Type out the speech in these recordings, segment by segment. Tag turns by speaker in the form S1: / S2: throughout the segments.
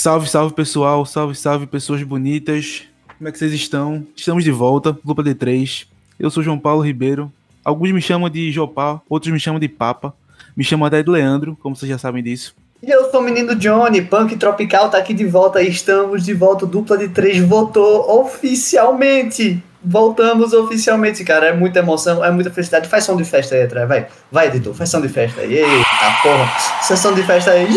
S1: Salve, salve pessoal, salve, salve pessoas bonitas. Como é que vocês estão? Estamos de volta, Lupa D3. Eu sou João Paulo Ribeiro. Alguns me chamam de Jopá, outros me chamam de Papa. Me chamam até de Leandro, como vocês já sabem disso.
S2: E eu sou o menino Johnny, Punk Tropical tá aqui de volta. Estamos de volta, dupla de três votou oficialmente. Voltamos oficialmente, cara. É muita emoção, é muita felicidade. Faz som de festa aí atrás, vai. Vai, editor, faz som de festa aí. Eita porra. Sessão de festa aí.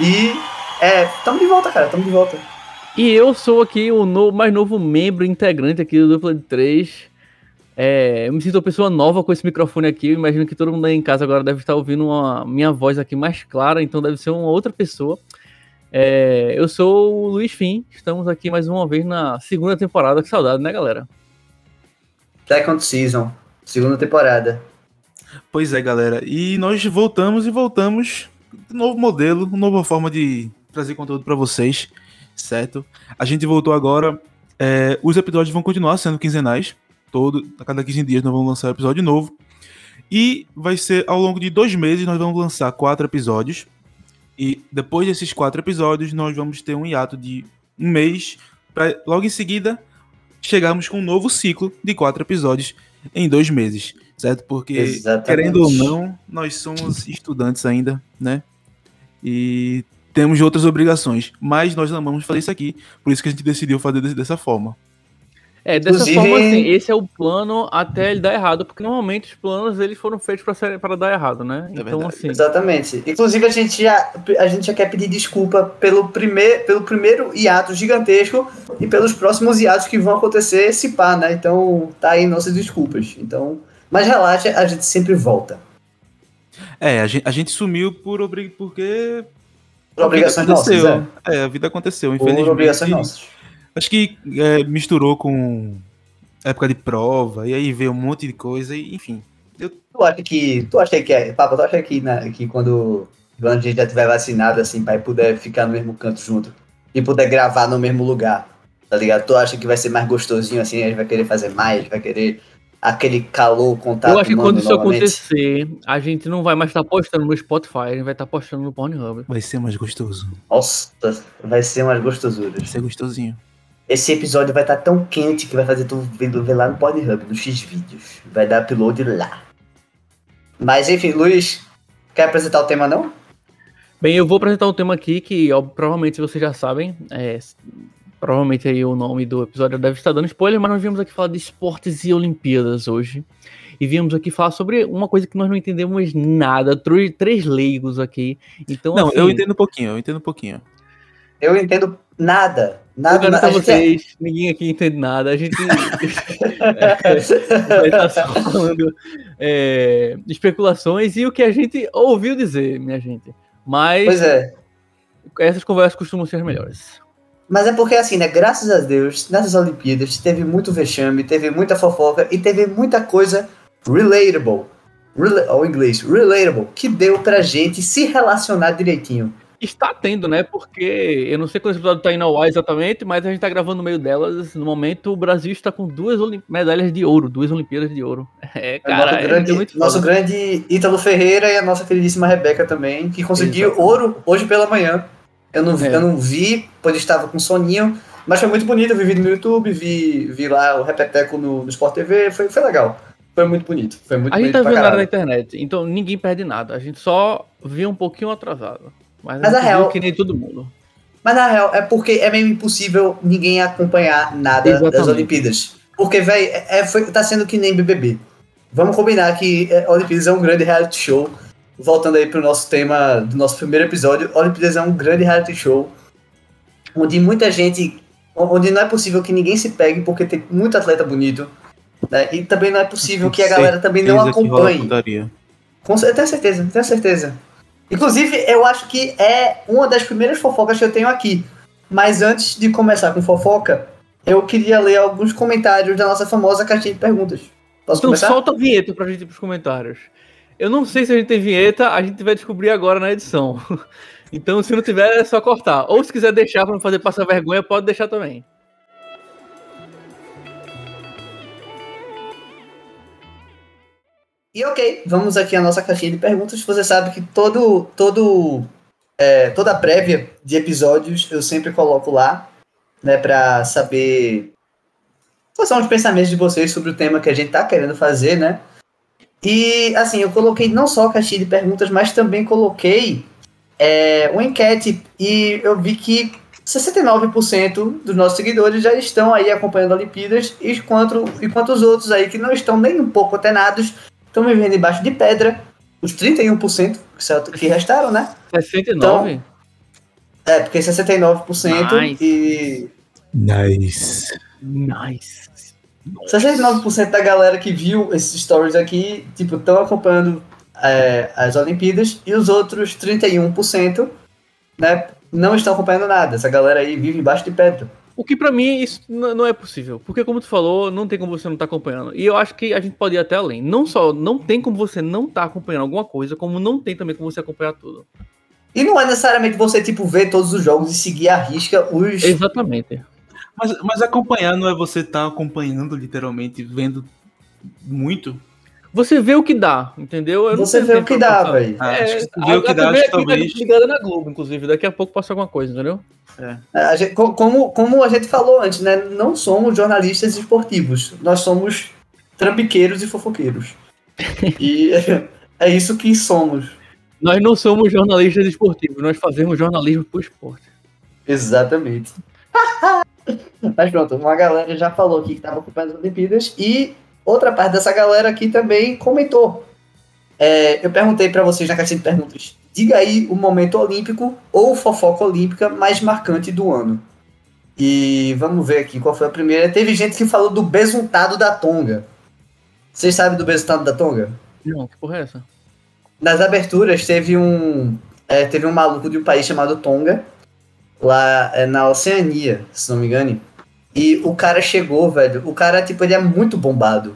S2: E é, tamo de volta, cara, tamo de volta.
S3: E eu sou aqui o no, mais novo membro integrante aqui do Dupla de 3. É, eu me sinto uma pessoa nova com esse microfone aqui. Eu imagino que todo mundo aí em casa agora deve estar ouvindo uma minha voz aqui mais clara, então deve ser uma outra pessoa. É, eu sou o Luiz Fim, estamos aqui mais uma vez na segunda temporada. Que saudade, né, galera?
S2: Second Season, segunda temporada.
S1: Pois é, galera. E nós voltamos e voltamos. Novo modelo, nova forma de trazer conteúdo para vocês certo? A gente voltou agora. É, os episódios vão continuar sendo quinzenais. Todo, a cada 15 dias nós vamos lançar um episódio novo. E vai ser ao longo de dois meses nós vamos lançar quatro episódios. E depois desses quatro episódios nós vamos ter um hiato de um mês. Para logo em seguida chegarmos com um novo ciclo de quatro episódios em dois meses. Certo? Porque, Exatamente. querendo ou não, nós somos estudantes ainda, né? E temos outras obrigações. Mas nós amamos fazer isso aqui, por isso que a gente decidiu fazer dessa forma.
S3: É, dessa Inclusive... forma, assim, esse é o plano até ele dar errado, porque normalmente os planos eles foram feitos para dar errado, né?
S2: É então, assim. Exatamente. Inclusive, a gente, já, a gente já quer pedir desculpa pelo, primeir, pelo primeiro hiato gigantesco e pelos próximos hiatos que vão acontecer se pá, né? Então, tá aí nossas desculpas. Então, mas relaxa, a gente sempre volta.
S1: É, a gente, a gente sumiu por porque
S2: por obrigações nossas. É.
S1: é. a vida aconteceu, infelizmente.
S2: Por obrigações nossas.
S1: Acho que é, misturou com época de prova, e aí veio um monte de coisa, e enfim.
S2: Eu... Tu acha que. Tu acha que é. Papa, tu acha que, né, que quando, quando a gente já tiver vacinado, assim, pai puder ficar no mesmo canto junto e puder gravar no mesmo lugar, tá ligado? Tu acha que vai ser mais gostosinho assim, a gente vai querer fazer mais, vai querer aquele calor, contato.
S3: Eu acho que quando isso novamente. acontecer, a gente não vai mais estar tá postando no Spotify, a gente vai estar tá postando no Pornhub.
S1: Vai ser mais gostoso.
S2: Nossa, vai ser mais gostosuras.
S1: Vai ser gostosinho.
S2: Esse episódio vai estar tá tão quente que vai fazer tu ver lá no Pornhub, no X-Vídeos. Vai dar upload lá. Mas enfim, Luiz, quer apresentar o tema não?
S3: Bem, eu vou apresentar um tema aqui que ó, provavelmente vocês já sabem. É, Provavelmente aí o nome do episódio deve estar dando spoiler, mas nós viemos aqui falar de esportes e Olimpíadas hoje. E viemos aqui falar sobre uma coisa que nós não entendemos nada, três leigos aqui. Então,
S1: não, assim, eu entendo um pouquinho, eu entendo um pouquinho.
S2: Eu entendo nada. Nada,
S3: nada. vocês, é... ninguém aqui entende nada. A gente vai estar só falando é, especulações e o que a gente ouviu dizer, minha gente. Mas
S2: pois é.
S3: essas conversas costumam ser melhores.
S2: Mas é porque, assim, né? Graças a Deus, nessas Olimpíadas teve muito vexame, teve muita fofoca e teve muita coisa relatable. Rel ou inglês, relatable, que deu pra gente se relacionar direitinho.
S3: Está tendo, né? Porque eu não sei quando esse episódio tá indo ao ar exatamente, mas a gente tá gravando no meio delas. No momento, o Brasil está com duas medalhas de ouro, duas Olimpíadas de ouro. É, cara,
S2: é grande, muito Nosso grande Ítalo Ferreira e a nossa queridíssima Rebeca também, que conseguiu Exato. ouro hoje pela manhã. Eu não, é. eu não vi, pois estava com soninho, mas foi muito bonito. Eu vi vídeo no YouTube, vi, vi lá o Repeteco no, no Sport TV, foi, foi legal. Foi muito bonito. Foi muito
S3: a gente tá vendo nada na internet, então ninguém perde nada. A gente só viu um pouquinho atrasado. Mas,
S2: mas a real.
S3: Que nem todo mundo.
S2: Mas na real, é porque é meio impossível ninguém acompanhar nada Exatamente. das Olimpíadas. Porque, velho, é, é, tá sendo que nem BBB. Vamos combinar que é, Olimpíadas é um grande reality show voltando aí pro nosso tema do nosso primeiro episódio, Olimpíadas é um grande reality show onde muita gente, onde não é possível que ninguém se pegue porque tem muito atleta bonito, né? E também não é possível que a galera também não acompanhe. Com, eu tenho certeza, tenho certeza. Inclusive, eu acho que é uma das primeiras fofocas que eu tenho aqui. Mas antes de começar com fofoca, eu queria ler alguns comentários da nossa famosa caixinha de perguntas.
S3: Posso então começar? solta a vinheta pra gente ir pros comentários. Eu não sei se a gente tem vinheta, a gente vai descobrir agora na edição. Então, se não tiver, é só cortar. Ou se quiser deixar para não fazer passar vergonha, pode deixar também.
S2: E ok, vamos aqui à nossa caixinha de perguntas. Você sabe que todo, todo é, toda prévia de episódios eu sempre coloco lá, né, para saber quais são os pensamentos de vocês sobre o tema que a gente tá querendo fazer, né? E assim, eu coloquei não só a caixinha de perguntas, mas também coloquei é, uma enquete e eu vi que 69% dos nossos seguidores já estão aí acompanhando a Olimpíadas, enquanto, enquanto os outros aí que não estão nem um pouco antenados estão vivendo embaixo de pedra. Os 31% que restaram, né?
S3: 69%?
S2: Então, é, porque 69%
S1: nice. e. Nice.
S3: Nice.
S2: 69% da galera que viu esses stories aqui, tipo, estão acompanhando é, as Olimpíadas e os outros 31%, né, não estão acompanhando nada. Essa galera aí vive embaixo de pedra.
S3: O que para mim isso não é possível, porque como tu falou, não tem como você não estar tá acompanhando. E eu acho que a gente pode ir até além. Não só não tem como você não estar tá acompanhando alguma coisa, como não tem também como você acompanhar tudo.
S2: E não é necessariamente você tipo ver todos os jogos e seguir a risca os
S3: Exatamente.
S1: Mas, mas acompanhar não é você estar tá acompanhando literalmente, vendo muito.
S3: Você vê o que dá, entendeu?
S2: Eu você vê o que dá, velho.
S1: Ah, é, vê o que dá, acho que talvez.
S3: ligada na Globo, inclusive. Daqui a pouco passa alguma coisa, entendeu?
S2: É. A gente, como, como a gente falou antes, né? Não somos jornalistas esportivos. Nós somos trambiqueiros e fofoqueiros. e é, é isso que somos.
S3: Nós não somos jornalistas esportivos, nós fazemos jornalismo pro esporte.
S2: Exatamente. Mas pronto, uma galera já falou aqui que estava ocupando as Olimpíadas e outra parte dessa galera aqui também comentou. É, eu perguntei para vocês na caixinha de perguntas: diga aí o momento olímpico ou fofoca olímpica mais marcante do ano. E vamos ver aqui qual foi a primeira. Teve gente que falou do besuntado da Tonga. Vocês sabem do besuntado da Tonga?
S3: Não, que porra é essa?
S2: Nas aberturas teve um. É, teve um maluco de um país chamado Tonga, lá é, na Oceania, se não me engano. E o cara chegou, velho. O cara, tipo, ele é muito bombado.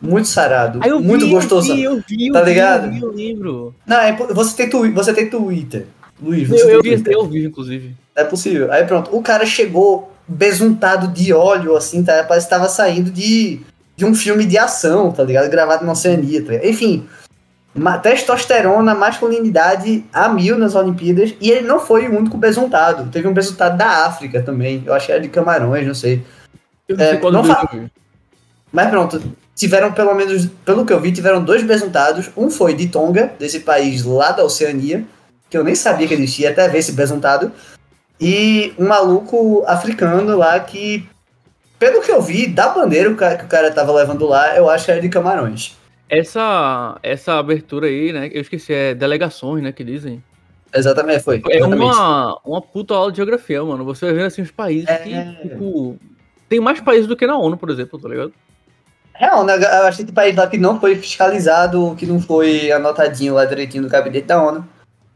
S2: Muito sarado.
S3: Ah,
S2: muito
S3: vi,
S2: gostoso.
S3: Eu vi, eu vi,
S2: tá ligado?
S3: Eu vi, eu lembro.
S2: Não, é, você, tem tu, você tem Twitter. Luiz,
S3: você eu, eu, vi, eu vi, inclusive.
S2: É possível. Aí pronto, o cara chegou besuntado de óleo, assim, tá? Parece que tava saindo de, de um filme de ação, tá ligado? Gravado na Oceania, tá ligado? Enfim, testosterona, masculinidade a mil nas Olimpíadas. E ele não foi o único besuntado. Teve um besuntado da África também. Eu acho que era de Camarões, não sei.
S3: Eu não é, não fa...
S2: Mas pronto, tiveram pelo menos, pelo que eu vi, tiveram dois besuntados. Um foi de Tonga, desse país lá da Oceania, que eu nem sabia que existia até ver esse besuntado. E um maluco africano lá que, pelo que eu vi, da bandeira que o cara tava levando lá, eu acho que era de Camarões.
S3: Essa, essa abertura aí, né? Eu esqueci, é delegações, né? Que dizem.
S2: Exatamente, foi.
S3: É uma, uma puta aula de geografia, mano. Você vai ver assim os países é... que, tipo. Tem mais países do que na ONU, por exemplo, tá ligado?
S2: Real, né? Eu achei que país lá que não foi fiscalizado, que não foi anotadinho lá direitinho no gabinete da ONU.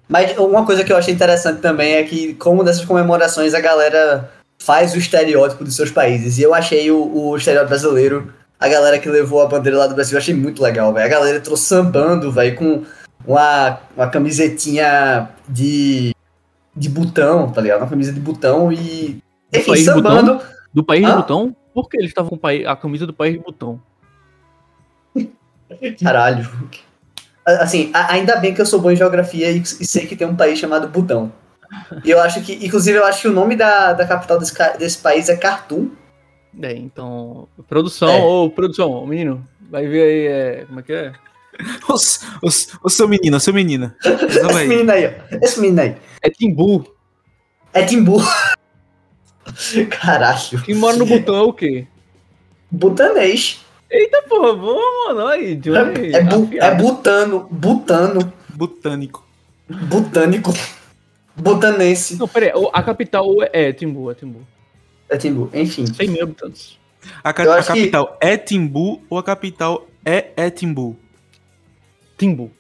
S2: Mas uma coisa que eu achei interessante também é que, como dessas comemorações, a galera faz o estereótipo dos seus países. E eu achei o, o estereótipo brasileiro a galera que levou a bandeira lá do Brasil, eu achei muito legal, velho. A galera entrou sambando, velho, com uma, uma camisetinha de, de botão, tá ligado? Uma camisa de botão e.
S3: Enfim, do sambando. Botão? Do país Hã? de botão? Por que eles estavam com a camisa do país de botão?
S2: Caralho. Assim, ainda bem que eu sou bom em geografia e, e sei que tem um país chamado Butão. E eu acho que, inclusive, eu acho que o nome da, da capital desse, desse país é Khartoum.
S3: É, então. Produção, é. ô, produção, menino, vai ver aí, é, como é que é?
S1: O, seu menino, o seu menina.
S2: Esse menino aí, ó. Esse menino aí.
S3: É Timbu.
S2: É Timbu. Caralho.
S3: Quem mora no botão é o quê?
S2: Butanês.
S3: Eita porra, boa, mano. Aí,
S2: Johnny. É, é, bu, é butano. Butano.
S1: Botânico.
S2: Botânico. Butanense.
S3: Não, pera aí, a capital é Timbu, é Timbu.
S2: É Timbu, enfim.
S3: 100 mil habitantes.
S1: A, ca a capital que... é Timbu ou a capital é Etimbu?
S3: Timbu.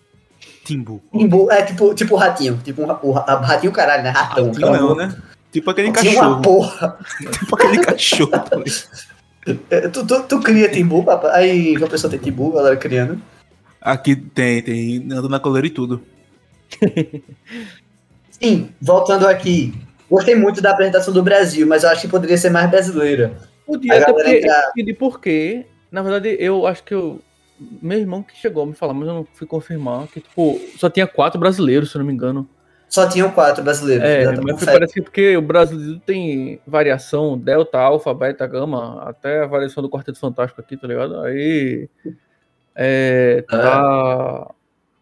S1: Timbu.
S2: Timbu é tipo, tipo ratinho. Tipo um, o ratinho caralho, né? Ratão.
S1: Ratinho não, né? Tipo aquele cachorro.
S2: uma porra.
S1: tipo aquele cachorro.
S2: É, tu, tu, tu, cria Timbu, papai? Aí uma pessoa tem Timbu, galera criando.
S1: Aqui tem, tem. Ando na coleira e tudo.
S2: Sim, voltando aqui. Gostei muito da apresentação do Brasil, mas eu acho que poderia ser mais brasileira.
S3: Podia, até porque entrar... eu por quê. Na verdade, eu acho que eu. Meu irmão que chegou a me falar, mas eu não fui confirmar, que, tipo, só tinha quatro brasileiros, se eu não me engano.
S2: Só tinham quatro brasileiros.
S3: É, mas parece que porque o brasileiro tem variação delta, alfa, beta, gama, até a variação do Quarteto Fantástico aqui, tá ligado? Aí. É, tá. É.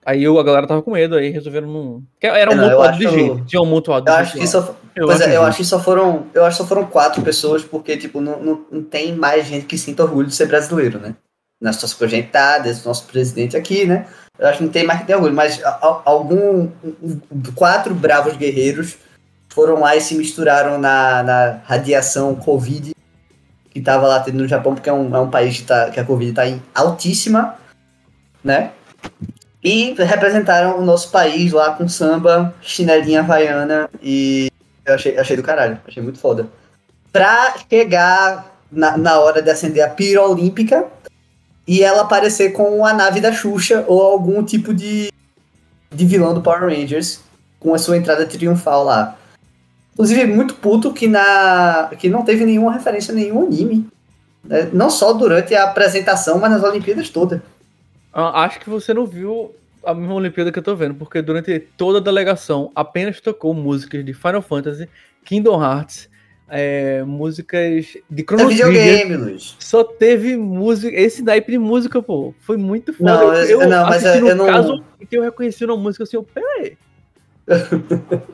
S3: Aí eu, a galera tava com medo, aí resolveram não. Era um é, mutuado de gente. Tinha um mutuado
S2: eu acho que só, eu Pois acho é, eu acho que só foram. Eu acho que só foram quatro pessoas, porque, tipo, não, não, não tem mais gente que sinta orgulho de ser brasileiro, né? Na situação tá, nosso presidente aqui, né? Eu acho que não tem mais que ter orgulho, mas algum. Quatro bravos guerreiros foram lá e se misturaram na, na radiação Covid que tava lá tendo no Japão, porque é um, é um país que, tá, que a Covid tá em altíssima, né? E representaram o nosso país lá com samba, chinelinha havaiana e eu achei, achei do caralho, achei muito foda. Pra chegar na, na hora de acender a pira olímpica e ela aparecer com a nave da Xuxa ou algum tipo de, de vilão do Power Rangers com a sua entrada triunfal lá. Inclusive, muito puto que, na, que não teve nenhuma referência a nenhum anime. Né? Não só durante a apresentação, mas nas Olimpíadas todas.
S3: Ah, acho que você não viu a mesma Olimpíada que eu tô vendo, porque durante toda a delegação apenas tocou músicas de Final Fantasy, Kingdom Hearts, é, músicas de
S2: Chrono é videogame, Luiz.
S3: Só teve música, esse naipe de música, pô, foi muito
S2: foda. Não, eu, eu não, mas eu,
S3: no não... caso que eu reconheci uma música assim, eu, peraí.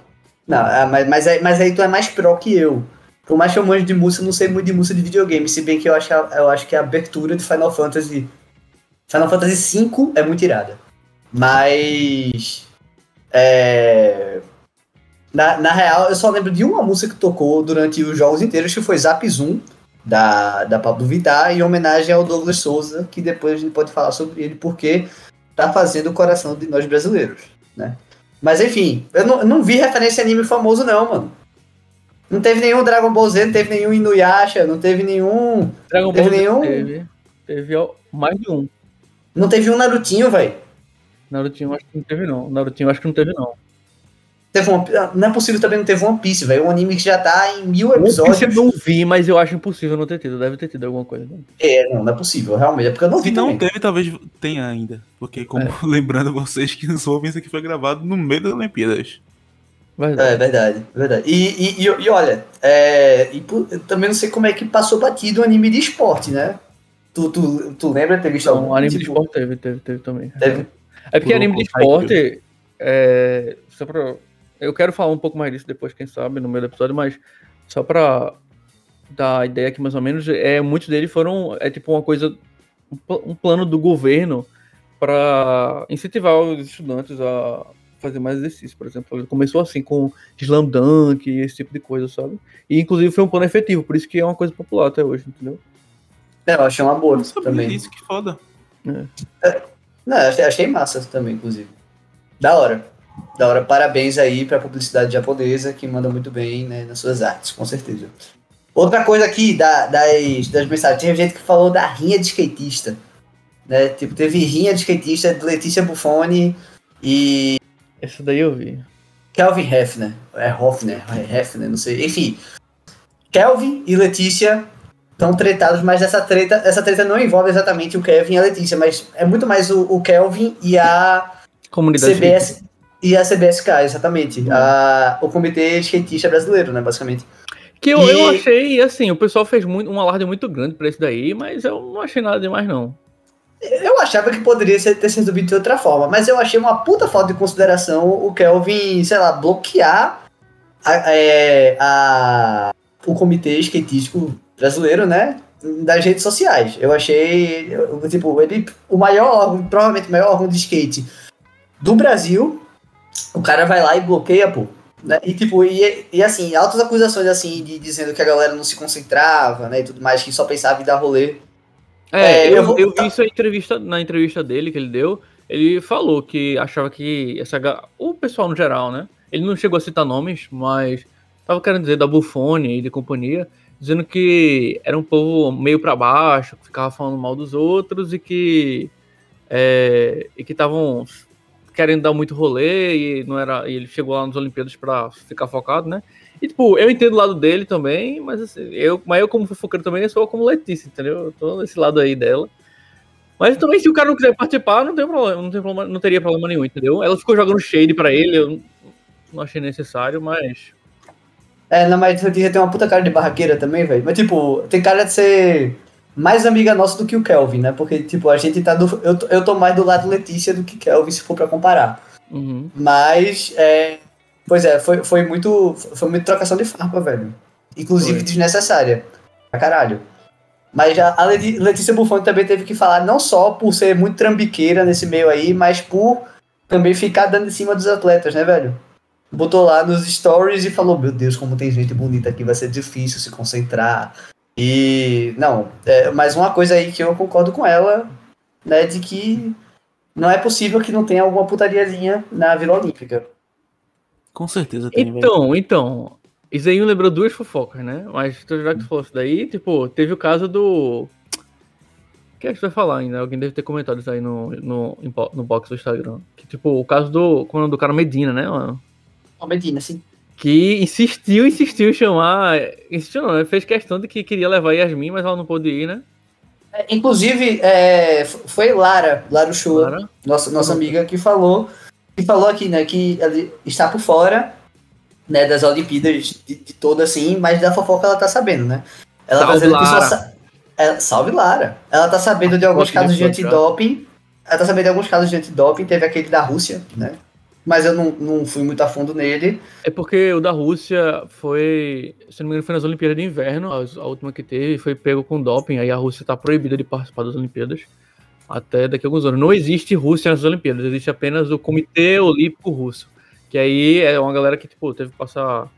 S2: não, é, mas, mas, aí, mas aí tu é mais pro que eu. Por mais que eu manjo de música, não sei muito de música de videogame, se bem que eu acho, eu acho que a abertura de Final Fantasy Final Fantasy V é muito irada. Mas. É, na, na real, eu só lembro de uma música que tocou durante os jogos inteiros, que foi Zap Zoom, da, da Pablo Vittar, em homenagem ao Douglas Souza, que depois a gente pode falar sobre ele, porque tá fazendo o coração de nós brasileiros, né? Mas enfim, eu não, eu não vi referência a anime famoso, não, mano. Não teve nenhum Dragon Ball Z, não teve nenhum Inuyasha, não teve nenhum.
S3: Dragon Ball teve nenhum. Teve, teve mais de um.
S2: Não teve um Narutinho, velho.
S3: Narutinho acho que não teve, não. Narutinho acho que não teve, não.
S2: Teve uma, não é possível também não ter One Piece, velho. Um anime que já tá em mil episódios.
S3: eu não vi, mas eu acho impossível não ter tido. Deve ter tido alguma coisa.
S2: É, não, não é possível, realmente. É porque eu não vi.
S1: Se não teve, talvez tenha ainda. Porque, como é. lembrando vocês que nos ouvem, isso aqui foi gravado no meio das Olimpíadas.
S2: Verdade. É verdade, verdade. E, e, e, e olha, é, e, eu também não sei como é que passou batido o anime de esporte, né? Tu, tu, tu lembra de ter visto
S3: algum? anime tipo... de esporte teve, teve, teve também. Teve? É porque anime de esporte. É, só pra, eu quero falar um pouco mais disso depois, quem sabe, no meio do episódio, mas só pra dar a ideia aqui mais ou menos, é, muitos deles foram. É tipo uma coisa. Um plano do governo para incentivar os estudantes a fazer mais exercício, por exemplo. Ele começou assim com slam dunk e esse tipo de coisa, sabe? E inclusive foi um plano efetivo, por isso que é uma coisa popular até hoje, entendeu?
S2: É, eu achei uma boa eu também.
S1: Isso, que foda.
S2: É. É, não, achei, massa também, inclusive. Da hora. Da hora. Parabéns aí pra publicidade japonesa, que manda muito bem né, nas suas artes, com certeza. Outra coisa aqui da, das, das mensagens, tinha gente que falou da rinha de skatista. Né? Tipo, teve rinha de skatista de Letícia Buffoni e.
S3: Essa daí eu vi.
S2: Kelvin Hefner. É Hoffner, é Hefner, não sei. Enfim. Kelvin e Letícia estão tretados, mas essa treta, essa treta não envolve exatamente o Kevin e a Letícia, mas é muito mais o, o Kelvin e a
S3: Comunidade
S2: CBS e a CBSK, exatamente. Uhum. A, o Comitê Skatista Brasileiro, né, basicamente.
S3: Que eu, e... eu achei, assim, o pessoal fez muito, um alarde muito grande pra isso daí, mas eu não achei nada demais, não.
S2: Eu achava que poderia ser, ter sido resolvido de outra forma, mas eu achei uma puta falta de consideração o Kelvin, sei lá, bloquear a, é, a, o comitê skatístico brasileiro, né? Das redes sociais. Eu achei, tipo, ele, o maior provavelmente o maior órgão de skate do Brasil, o cara vai lá e bloqueia, pô. Né? E tipo, e, e assim, altas acusações assim, de dizendo que a galera não se concentrava, né? E tudo mais, que só pensava em dar rolê.
S3: É, é eu, eu, vou... eu vi isso entrevista, na entrevista dele que ele deu. Ele falou que achava que essa, o pessoal no geral, né? Ele não chegou a citar nomes, mas tava querendo dizer da Buffone e de companhia, dizendo que era um povo meio para baixo, que ficava falando mal dos outros e que é, e que estavam querendo dar muito rolê e não era e ele chegou lá nas Olimpíadas para ficar focado, né? E tipo, eu entendo o lado dele também, mas assim, eu, mas eu como fofoqueiro também sou como Letícia, entendeu? Eu tô nesse lado aí dela. Mas também se o cara não quiser participar, não tem problema, não, tem problema, não teria problema nenhum, entendeu? Ela ficou jogando shade para ele, eu, não achei necessário, mas.
S2: É, não, mas Letícia tem uma puta cara de barraqueira também, velho. Mas, tipo, tem cara de ser mais amiga nossa do que o Kelvin, né? Porque, tipo, a gente tá do. Eu, eu tô mais do lado Letícia do que Kelvin, se for pra comparar.
S3: Uhum.
S2: Mas, é. Pois é, foi, foi muito. Foi muito trocação de farpa, velho. Inclusive
S3: Foi.
S2: desnecessária. Pra caralho. Mas a Leti- Letícia Buffoni também teve que falar, não só por ser muito trambiqueira nesse meio aí, mas por também ficar dando em cima dos atletas, né, velho? Botou lá nos stories e falou: Meu Deus, como tem gente bonita aqui, vai ser difícil se concentrar. E. Não, é, mas uma coisa aí que eu concordo com ela, né, de que não é possível que não tenha alguma putariazinha na Vila Olímpica.
S1: Com certeza tem, velho.
S3: Então, então. Me lembrou duas fofocas, né? Mas então, já que tu falou isso daí, tipo, teve o caso do. O que é que tu vai falar ainda? Alguém deve ter comentado isso aí no, no, no box do Instagram. Que, tipo, o caso do. Como é do cara Medina, né, mano?
S2: Medina, assim.
S3: Que insistiu, insistiu em chamar. Insistiu não, né? Fez questão de que queria levar Yasmin, mas ela não pôde ir, né?
S2: É, Inclusive, é, foi Lara, Lara Chua,
S3: Clara.
S2: nossa, nossa
S3: Uhum.
S2: amiga, que falou, que falou aqui, né, que ela está por fora, né, das Olimpíadas de, de toda, assim, mas da fofoca ela tá sabendo, né? Ela
S3: Salve,
S2: tá dizendo que só
S3: Lara.
S2: sa- é, salve Lara. Ela tá sabendo de alguns casos de antidoping, ela tá sabendo de alguns casos de antidoping, teve aquele da Rússia, né? Mas eu não, não fui muito a fundo nele.
S3: É porque o da Rússia foi, se não me engano, foi nas Olimpíadas de Inverno, a, última que teve, foi pego com doping, aí a Rússia tá proibida de participar das Olimpíadas até daqui a alguns anos. Não existe Rússia nas Olimpíadas, existe apenas o Comitê Olímpico Russo, que aí é uma galera que, tipo, teve que passar...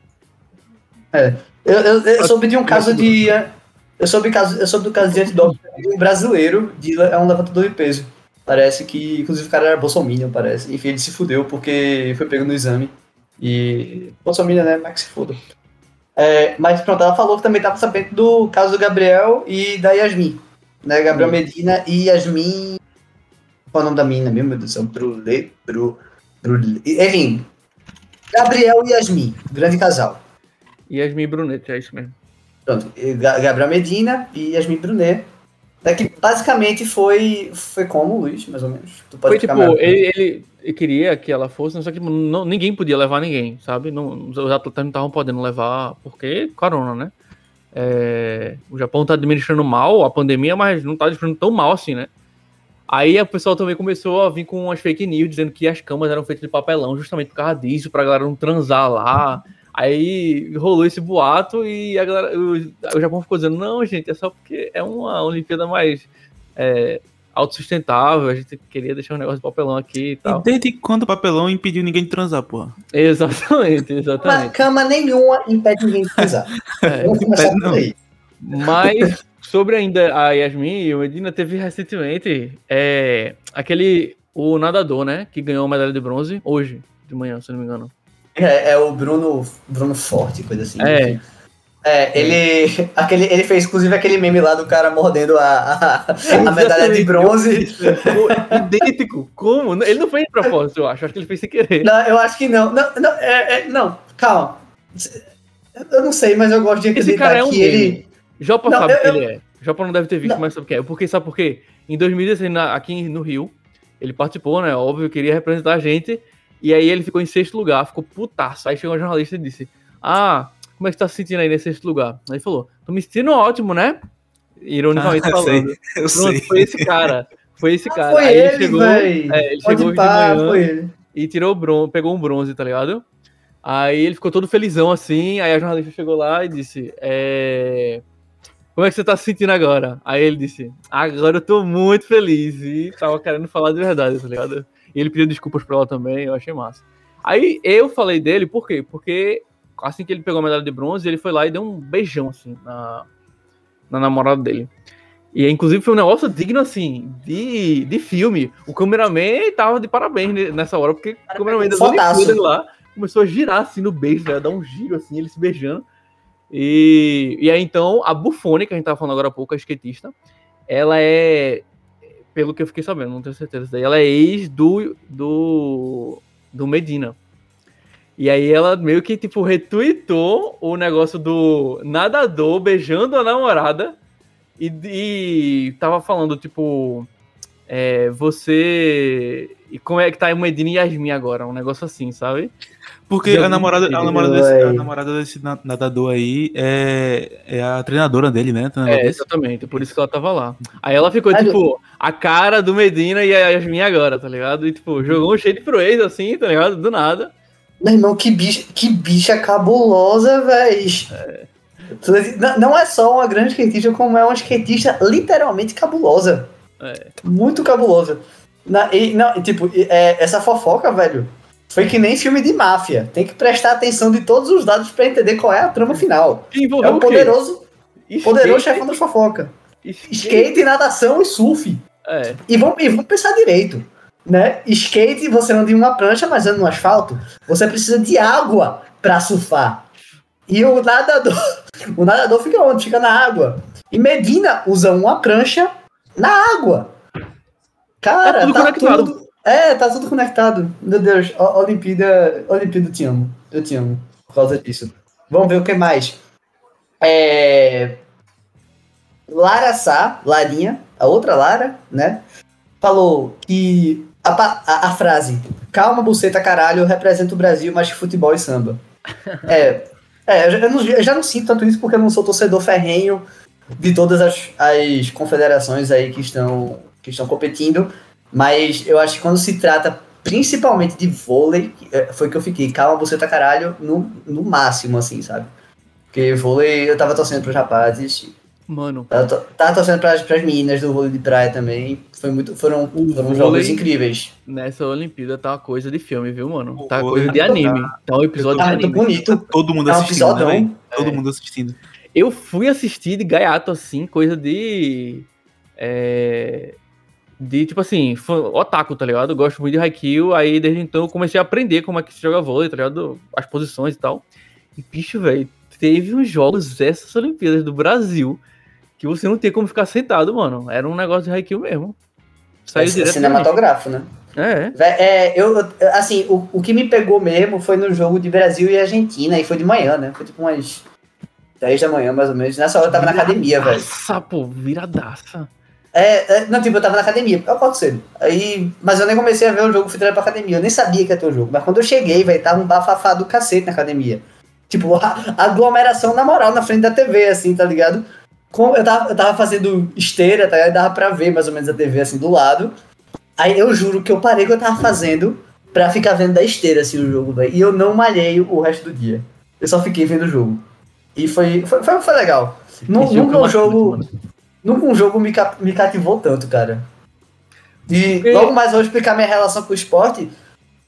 S2: Eu, eu, eu soube de um caso de. Eu soube, caso, eu soube do caso de antidoping de um brasileiro, de, é um levantador de peso. Parece que, inclusive, o cara era Bolsonaro, parece. Enfim, ele se fudeu porque foi pego no exame. E. Bolsonaro, né? Que se foda. É, mas pronto, ela falou que também tava sabendo do caso do Gabriel e da Yasmin. Né? Gabriel
S3: Hum.
S2: Medina e Yasmin. Qual é o nome da menina mesmo, meu Deus do céu? Brulé. Bru. Enfim. Gabriel e Yasmin, grande casal.
S3: Yasmin Brunet, é isso mesmo.
S2: Pronto, Ga- Gabriel Medina e Yasmin Brunet. É que basicamente foi, foi como, Luiz, mais ou menos.
S3: Foi tipo, ele, ele- queria que ela fosse, só que não, ninguém podia levar ninguém, sabe? Não, os atletas não estavam podendo levar, porque corona, né? É, o Japão tá administrando mal a pandemia, mas não tá administrando tão mal assim, né? Aí o pessoal também começou a vir com umas fake news dizendo que as camas eram feitas de papelão justamente por causa disso, pra galera não transar lá. Aí rolou esse boato e a galera, o, o Japão ficou dizendo: não, gente, é só porque é uma Olimpíada mais é, autossustentável, a gente queria deixar um negócio de papelão aqui e tal.
S1: E desde quando o papelão impediu ninguém de transar, porra?
S3: Exatamente,
S2: Uma
S3: exatamente.
S2: cama nenhuma impede ninguém de pisar.
S3: É,
S2: Vamos começar
S1: impede não.
S3: Mas sobre ainda a Yasmin e o Medina, teve recentemente é, aquele, o nadador, né, que ganhou a medalha de bronze hoje, de manhã, se não me engano.
S2: É, é o Bruno, Bruno Forte, coisa assim.
S3: É.
S2: É, ele, aquele, ele fez inclusive aquele meme lá do cara mordendo a, a, a medalha de bronze.
S3: Idêntico, como? Ele não fez de propósito, eu acho, acho que ele fez sem querer.
S2: Não, eu acho que não. Não, não, é, é- não calma. Eu não sei, mas eu gosto de
S3: Esse
S2: acreditar
S3: cara é um
S2: que
S3: meme.
S2: ele.
S3: Jopa
S2: Não,
S3: sabe
S2: eu-
S3: que ele é. Jopa não deve ter visto,
S2: Não.
S3: mas sabe o que é. Porque sabe por quê? Em 2016, na- aqui no Rio, ele participou, né? Óbvio, queria representar a gente. E aí ele ficou em sexto lugar, ficou putaço. Aí chegou um jornalista e disse: Ah, como é que você tá se sentindo aí nesse sexto lugar? Aí ele falou: Tô me sentindo ótimo, né? Ironicamente
S1: Ah, eu
S3: falando.
S1: Eu
S3: Pronto,
S1: sei.
S3: foi esse cara. Foi esse cara.
S2: Foi
S3: aí
S2: ele, velho.
S3: é, ele
S2: Pode
S3: chegou de
S2: pá,
S3: manhã
S2: foi ele.
S3: e tirou o bronze, pegou um bronze, tá ligado? Aí ele ficou todo felizão assim, aí a jornalista chegou lá e disse, é... Como é que você tá se sentindo agora? Aí ele disse, agora eu tô muito feliz, e tava querendo falar de verdade, tá ligado? E ele pediu desculpas pra ela também, eu achei massa. Aí eu falei dele, por quê? Porque assim que ele pegou a medalha de bronze, ele foi lá e deu um beijão, assim, na, na namorada dele. E inclusive foi um negócio digno, assim, de, de filme. O cameraman tava de parabéns ne- nessa hora, porque o cameraman
S2: Fodaço.
S3: Olimpíadas lá começou a girar, assim, no beijo, né? Dar um giro, assim, eles se beijando. E, e aí, então, a Buffone, que a gente tava falando agora há pouco, a skatista, ela é, pelo que eu fiquei sabendo, não tenho certeza, daí, ela é ex do, do, do Medina. E aí ela meio que, tipo, retweetou o negócio do nadador beijando a namorada e, e tava falando, tipo, é, você. E como é que tá a Medina e Yasmin agora? Um negócio assim, sabe?
S1: Porque a namorada, a, namorada desse, a namorada desse nadador aí é, é a treinadora dele, né?
S3: Treinador é, exatamente, por isso que ela tava lá. Aí ela ficou, tipo, a cara do Medina e a Yasmin agora, tá ligado? E, tipo, jogou um cheio de proeza, assim, tá ligado? Do nada.
S2: Meu irmão, que bicha, que bicha cabulosa, velho. É. Não é só uma grande skatista, como é uma skatista literalmente cabulosa. É. Muito cabulosa. Na, e, não, tipo, é, essa fofoca, velho, foi que nem filme de máfia. Tem que prestar atenção de todos os dados para entender qual é a trama final. é o poderoso, o poderoso chefão da fofoca. Skate. skate, natação e surf. É. E vamos, e vamos pensar direito. Né? Skate, você anda em uma prancha, mas anda no asfalto. Você precisa de água para surfar. E o nadador, o nadador fica onde? Fica na água. E Medina usa uma prancha na água. Cara, é tudo tá. Tudo, é, tá tudo conectado. Meu Deus, Olimpíada, Olimpíada, eu te amo. Eu te amo por causa disso. Vamos ver o que mais. É... Lara Sá, Larinha, a outra Lara, né? Falou que a, a, a frase calma, buceta, caralho, representa o Brasil mais que futebol e samba. é, é eu, não, eu já não sinto tanto isso porque eu não sou torcedor ferrenho de todas as, as confederações aí que estão, que estão competindo, mas eu acho que quando se trata principalmente de vôlei, é, foi que eu fiquei, calma, você tá caralho, no, no máximo, assim, sabe? Porque vôlei, eu tava torcendo pros rapazes.
S3: Mano.
S2: Tava, tava torcendo pras, pras meninas do vôlei de praia também. Foi muito, foram, foram jogos incríveis.
S3: Nessa Olimpíada tá uma coisa de filme, viu, mano? Tá uma coisa de anime. Tá, tá um episódio tá de anime.
S2: bonito.
S1: Todo mundo
S2: tá
S1: assistindo, um né, Todo mundo assistindo.
S3: Eu fui assistir de gaiato, assim, coisa de. É, de, tipo assim, otaku, tá ligado? Eu gosto muito de Haikyuu, aí desde então eu comecei a aprender como é que se joga vôlei, tá ligado? As posições e tal. E, bicho, velho, teve uns jogos essas Olimpíadas do Brasil que você não tinha como ficar sentado, mano. Era um negócio de Haikyuu mesmo.
S2: Saiu é. Cinematográfico, né?
S3: É.
S2: é eu, assim, o, o que me pegou mesmo foi no jogo de Brasil e Argentina, e foi de manhã, né? Foi tipo umas 10 da manhã, mais ou menos. Nessa hora eu tava viradaça, na academia, velho.
S3: Nossa, pô, viradaça.
S2: É, é, não, tipo, eu tava na academia, eu posso ser. Aí, mas eu nem comecei a ver o jogo fui pra academia, eu nem sabia que ia ter o jogo. Mas quando eu cheguei, velho, tava um bafafá do cacete na academia. Tipo, a, a aglomeração na moral na frente da TV, assim, tá ligado? Com, eu, tava, eu tava fazendo esteira, tá ligado? Dava pra ver mais ou menos a TV assim do lado. Aí eu juro que eu parei o que eu tava fazendo pra ficar vendo da esteira, assim, o jogo, velho. E eu não malhei o resto do dia. Eu só fiquei vendo o jogo. E foi, foi, foi, foi legal. Nunca um jogo. Nunca um jogo me, me cativou tanto, cara. E logo mais eu vou explicar minha relação com o esporte.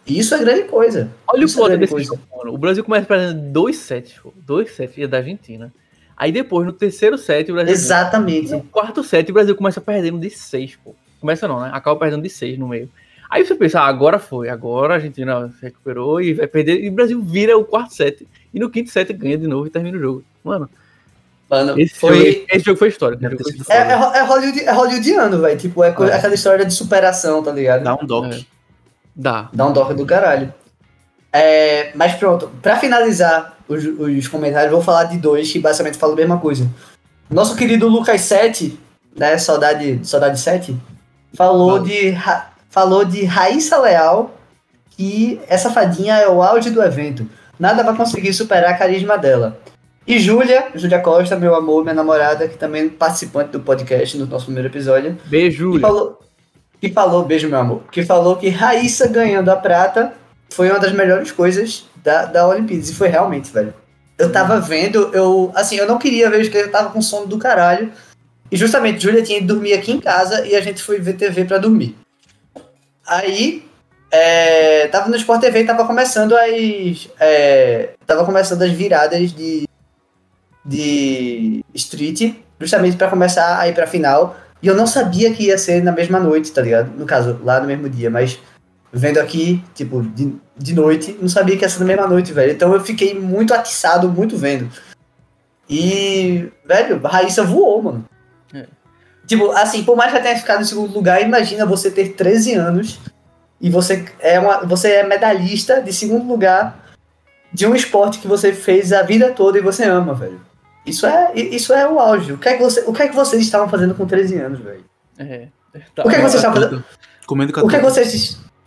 S2: Isso é grande coisa.
S3: Olha
S2: Isso
S3: o poder é desse coisa. Jogo, O Brasil começa perdendo 2 sets, 2 sets da Argentina. Aí depois, no terceiro set, o Brasil.
S2: Exatamente.
S3: No quarto set, o Brasil começa perdendo de 6, pô. Começa não, né? Acaba perdendo de 6 no meio. Aí você pensa, ah, agora foi, agora a Argentina se recuperou e vai perder. E o Brasil vira o quarto set. E no quinto set ganha de novo e termina o jogo. Mano.
S2: Mano,
S3: esse,
S2: foi...
S3: jogo, esse jogo foi histórico. Né?
S2: É, é, é, Hollywood, é hollywoodiano, velho. Tipo, é, é, aquela história de superação, tá ligado?
S1: Dá um doc. É.
S3: Dá.
S2: Dá um doc do caralho. É, mas pronto, pra finalizar os, os comentários, vou falar de dois que basicamente falam a mesma coisa. Nosso querido Lucas 7, né? Saudade, Saudade 7, falou de, falou de Raíssa Leal que essa fadinha é o auge do evento. Nada vai conseguir superar a carisma dela. E Júlia, Júlia Costa, meu amor, minha namorada, que também é participante do podcast no nosso primeiro episódio.
S3: Beijo, Júlia.
S2: Que falou, que falou, beijo, meu amor. Que falou que Raíssa ganhando a prata foi uma das melhores coisas da, da Olimpíadas. E foi realmente, velho. Eu tava vendo, eu. Assim, eu não queria ver, porque eu tava com sono do caralho. E justamente, Júlia tinha que dormir aqui em casa e a gente foi ver TV pra dormir. Aí, é, tava no Sport TV e tava começando as. É, tava começando as viradas de. De Street, justamente para começar a ir pra final. E eu não sabia que ia ser na mesma noite, tá ligado? No caso, lá no mesmo dia, mas vendo aqui, tipo, de, de noite, não sabia que ia ser na mesma noite, velho. Então eu fiquei muito atiçado, muito vendo. E, velho, a Raíssa voou, mano. É. Tipo, assim, por mais que ela tenha ficado em segundo lugar, imagina você ter 13 anos e você é, uma, você é medalhista de segundo lugar de um esporte que você fez a vida toda e você ama, velho. Isso é, isso é o auge. O que é que, você, o que, é que vocês estavam fazendo com 13 anos, velho?
S3: É,
S2: Tá, o que, é que você está fazendo?
S1: Comendo
S2: O que é que você,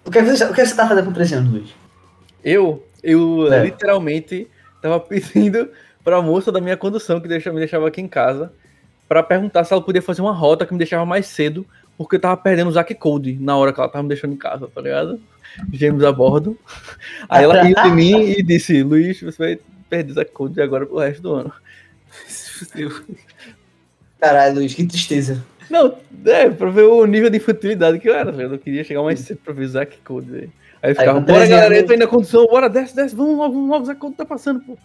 S2: o que, é que você, o que você tá fazendo com 13 anos, Luiz?
S3: Eu, eu é. literalmente tava pedindo pra moça da minha condução, que deixa, me deixava aqui em casa, para perguntar se ela podia fazer uma rota que me deixava mais cedo, porque eu tava perdendo o Zack Code na hora que ela tava me deixando em casa, tá ligado? Gêmeos a bordo. Aí ela riu de mim e disse: Luiz, você vai perder o Zack Code agora pro resto do ano.
S2: Caralho, Luiz, que tristeza.
S3: Não, é, pra ver o nível de infantilidade que eu era, velho. Eu queria chegar mais cedo pra ver o Zack Code, velho. Aí eu ficava, bora galera, anos... entra aí na condução, bora, desce, desce, vamos logo, vamos logo, o Zack Code tá passando, pô.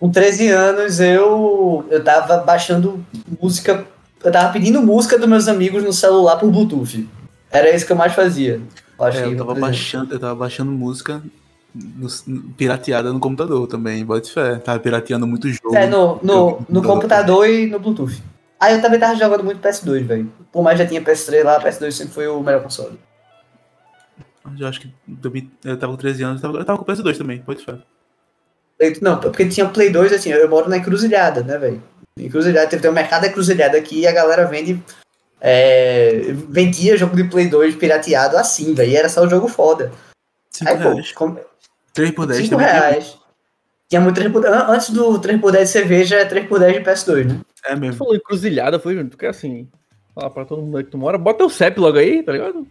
S2: Com 13 anos eu, eu tava baixando música, eu tava pedindo música dos meus amigos no celular por Bluetooth. Era isso que eu mais fazia.
S1: Eu, é, eu tava baixando, eu tava baixando música no, pirateada no computador também, bote fé. Tava pirateando muito jogo.
S2: É, no, no, no computador e no Bluetooth. Aí eu também tava jogando muito PS2, velho. Por mais já tinha PS3 lá, PS2 sempre foi o melhor console.
S1: Eu acho que eu tava com 13 anos, eu tava, eu tava com PS2 também, pode ser.
S2: Não, porque tinha Play 2, assim, eu moro na encruzilhada, né, velho? Encruzilhada, tem um mercado da encruzilhada aqui e a galera vende. É, vendia jogo de Play 2 pirateado assim, velho. E era só o jogo foda.
S1: 5 reais. Pô. 3 por 10
S2: 5 reais. Tinha muito 3 por 10. Antes do 3 por 10 de cerveja, é 3 por 10 de PS2, né?
S3: É mesmo. Tu falou encruzilhada, foi junto, porque assim, falar pra todo mundo que tu mora, bota o CEP logo aí, tá ligado?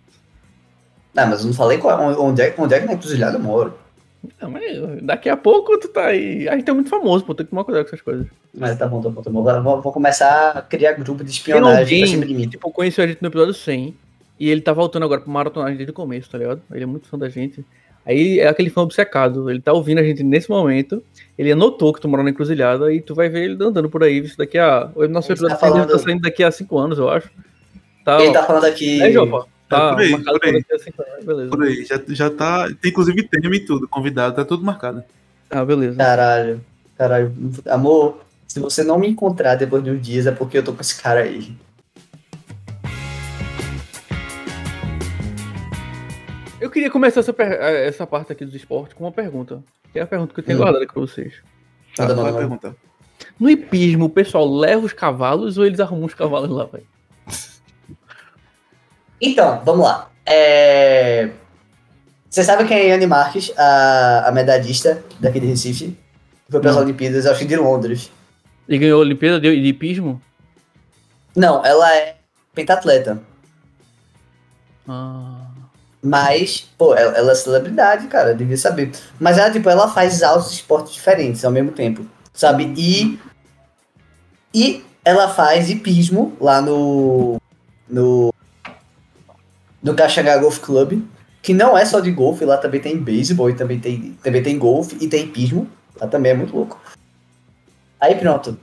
S2: Não, mas eu não falei qual, onde, é, onde é que na encruzilhada eu moro.
S3: Não, mas daqui a pouco tu tá aí. A gente é muito famoso, pô, tem que tomar cuidado com essas coisas.
S2: Mas tá bom, tá bom, tá bom. Vou, vou começar a criar grupo de espionagem
S3: alguém, pra cima de mim. Tipo, conheceu a gente no episódio 100 e ele tá voltando agora pro maratonagem desde o começo, tá ligado? Ele é muito fã da gente. Aí é aquele fã obcecado, ele tá ouvindo a gente nesse momento, ele anotou que tu mora na encruzilhada e tu vai ver ele andando por aí, isso daqui a... O nosso episódio tá, falando... tá saindo daqui a 5 anos, eu acho.
S2: Tá, ele ó. tá falando aqui...
S3: É, Jopa.
S1: Tá, por aí, por aí. Beleza. Por aí, já, já tá. Tem inclusive tema e tudo, convidado, tá tudo marcado.
S3: Ah, beleza.
S2: Caralho, caralho. Amor, se você não me encontrar depois de uns dias é porque eu tô com esse cara aí.
S3: Eu queria começar essa, essa parte aqui do esporte com uma pergunta. Que é a pergunta que eu tenho hum. guardado aqui pra vocês.
S1: Tá, manda, manda, pergunta.
S3: No hipismo, o pessoal leva os cavalos ou eles arrumam os cavalos lá, velho?
S2: Então, vamos lá. É... Você sabe quem é Anne Marques, a, a medalhista daqui de Recife? Foi para as Olimpíadas, acho que de Londres.
S3: E ganhou a Olimpíada de, de hipismo?
S2: Não, ela é pentatleta.
S3: Ah.
S2: Mas, pô, ela, ela, é celebridade, cara, devia saber. Mas ela, tipo, ela faz altos esportes diferentes ao mesmo tempo, sabe? E. E ela faz hipismo lá no. No no Caxangá Golf Club, que não é só de golfe, lá também tem beisebol e também tem, também tem golfe e tem hipismo. Lá também é muito louco. Aí pronto.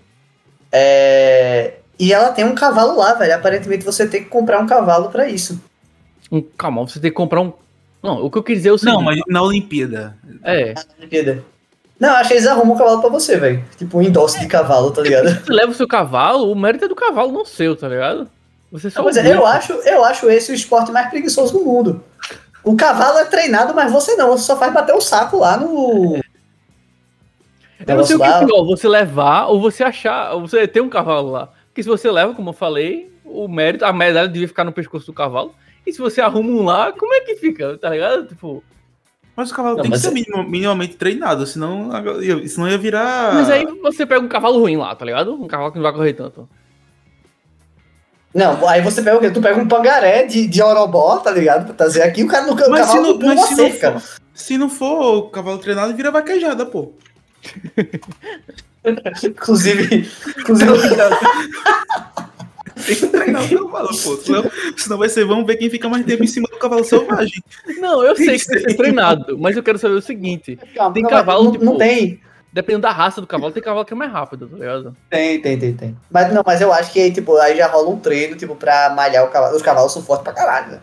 S2: É... E ela tem um cavalo lá, velho. Aparentemente você tem que comprar um cavalo para isso.
S3: Um calma, você tem que comprar um. Não, o que eu quis dizer é o seguinte.
S1: Não, mas na Olimpíada.
S3: É.
S2: Na Olimpíada. Não, acho que eles arrumam um cavalo pra você, velho. Tipo um endosse de cavalo, tá ligado?
S3: Você leva o seu cavalo, o mérito é do cavalo, não seu, tá ligado?
S2: Você só não, mas eu acho, eu acho esse o esporte mais preguiçoso do mundo. O cavalo é treinado, mas você não. Você só faz bater o saco lá no.
S3: Eu não sei o que é pior, você levar ou você achar, ou você ter um cavalo lá. Porque se você leva, como eu falei, o mérito, a medalha devia ficar no pescoço do cavalo. E se você arruma um lá, como é que fica? Tá ligado? Tipo.
S1: Mas o cavalo não, tem que ser é... minimamente treinado, senão, senão ia virar.
S3: Mas aí você pega um cavalo ruim lá, tá ligado? Um cavalo que não vai correr tanto.
S2: Não, aí você pega o quê? Tu pega um pangaré de, de orobó, tá ligado? Pra trazer aqui, o cara no
S1: mas cavalo se não, mas se cerca. Não for, se não for o cavalo treinado, vira vaquejada, pô.
S2: inclusive. inclusive...
S1: Tem que treinar o cavalo, pô. Senão, senão vai ser, vamos ver quem fica mais tempo em cima do cavalo selvagem.
S3: Não, eu sei que tem que ser treinado, mas eu quero saber o seguinte: Calma, tem não, cavalo.
S2: Não,
S3: tipo,
S2: não tem
S3: dependendo da raça do cavalo, tem cavalo que é mais rápido, tá ligado?
S2: Tem, tem, tem, tem. Mas não, mas eu acho que tipo, aí já rola um treino, tipo, pra malhar o cavalo. Os cavalos são fortes pra caralho, né?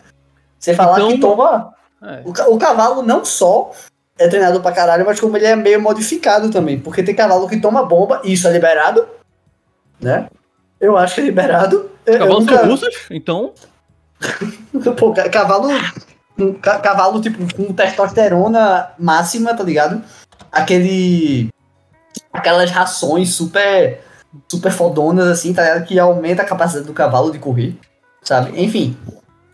S2: Você falar então, que toma. É. O, o cavalo não só é treinado pra caralho, mas como ele é meio modificado também. Porque tem cavalo que toma bomba, e isso é liberado, né? Eu acho que é liberado.
S3: Cavalos nunca... são russos, então.
S2: Pô, cavalo. Cavalo, tipo, com testosterona máxima, tá ligado? Aquele aquelas rações super super fodonas, assim, tá ligado? Que aumenta a capacidade do cavalo de correr. sabe? Enfim,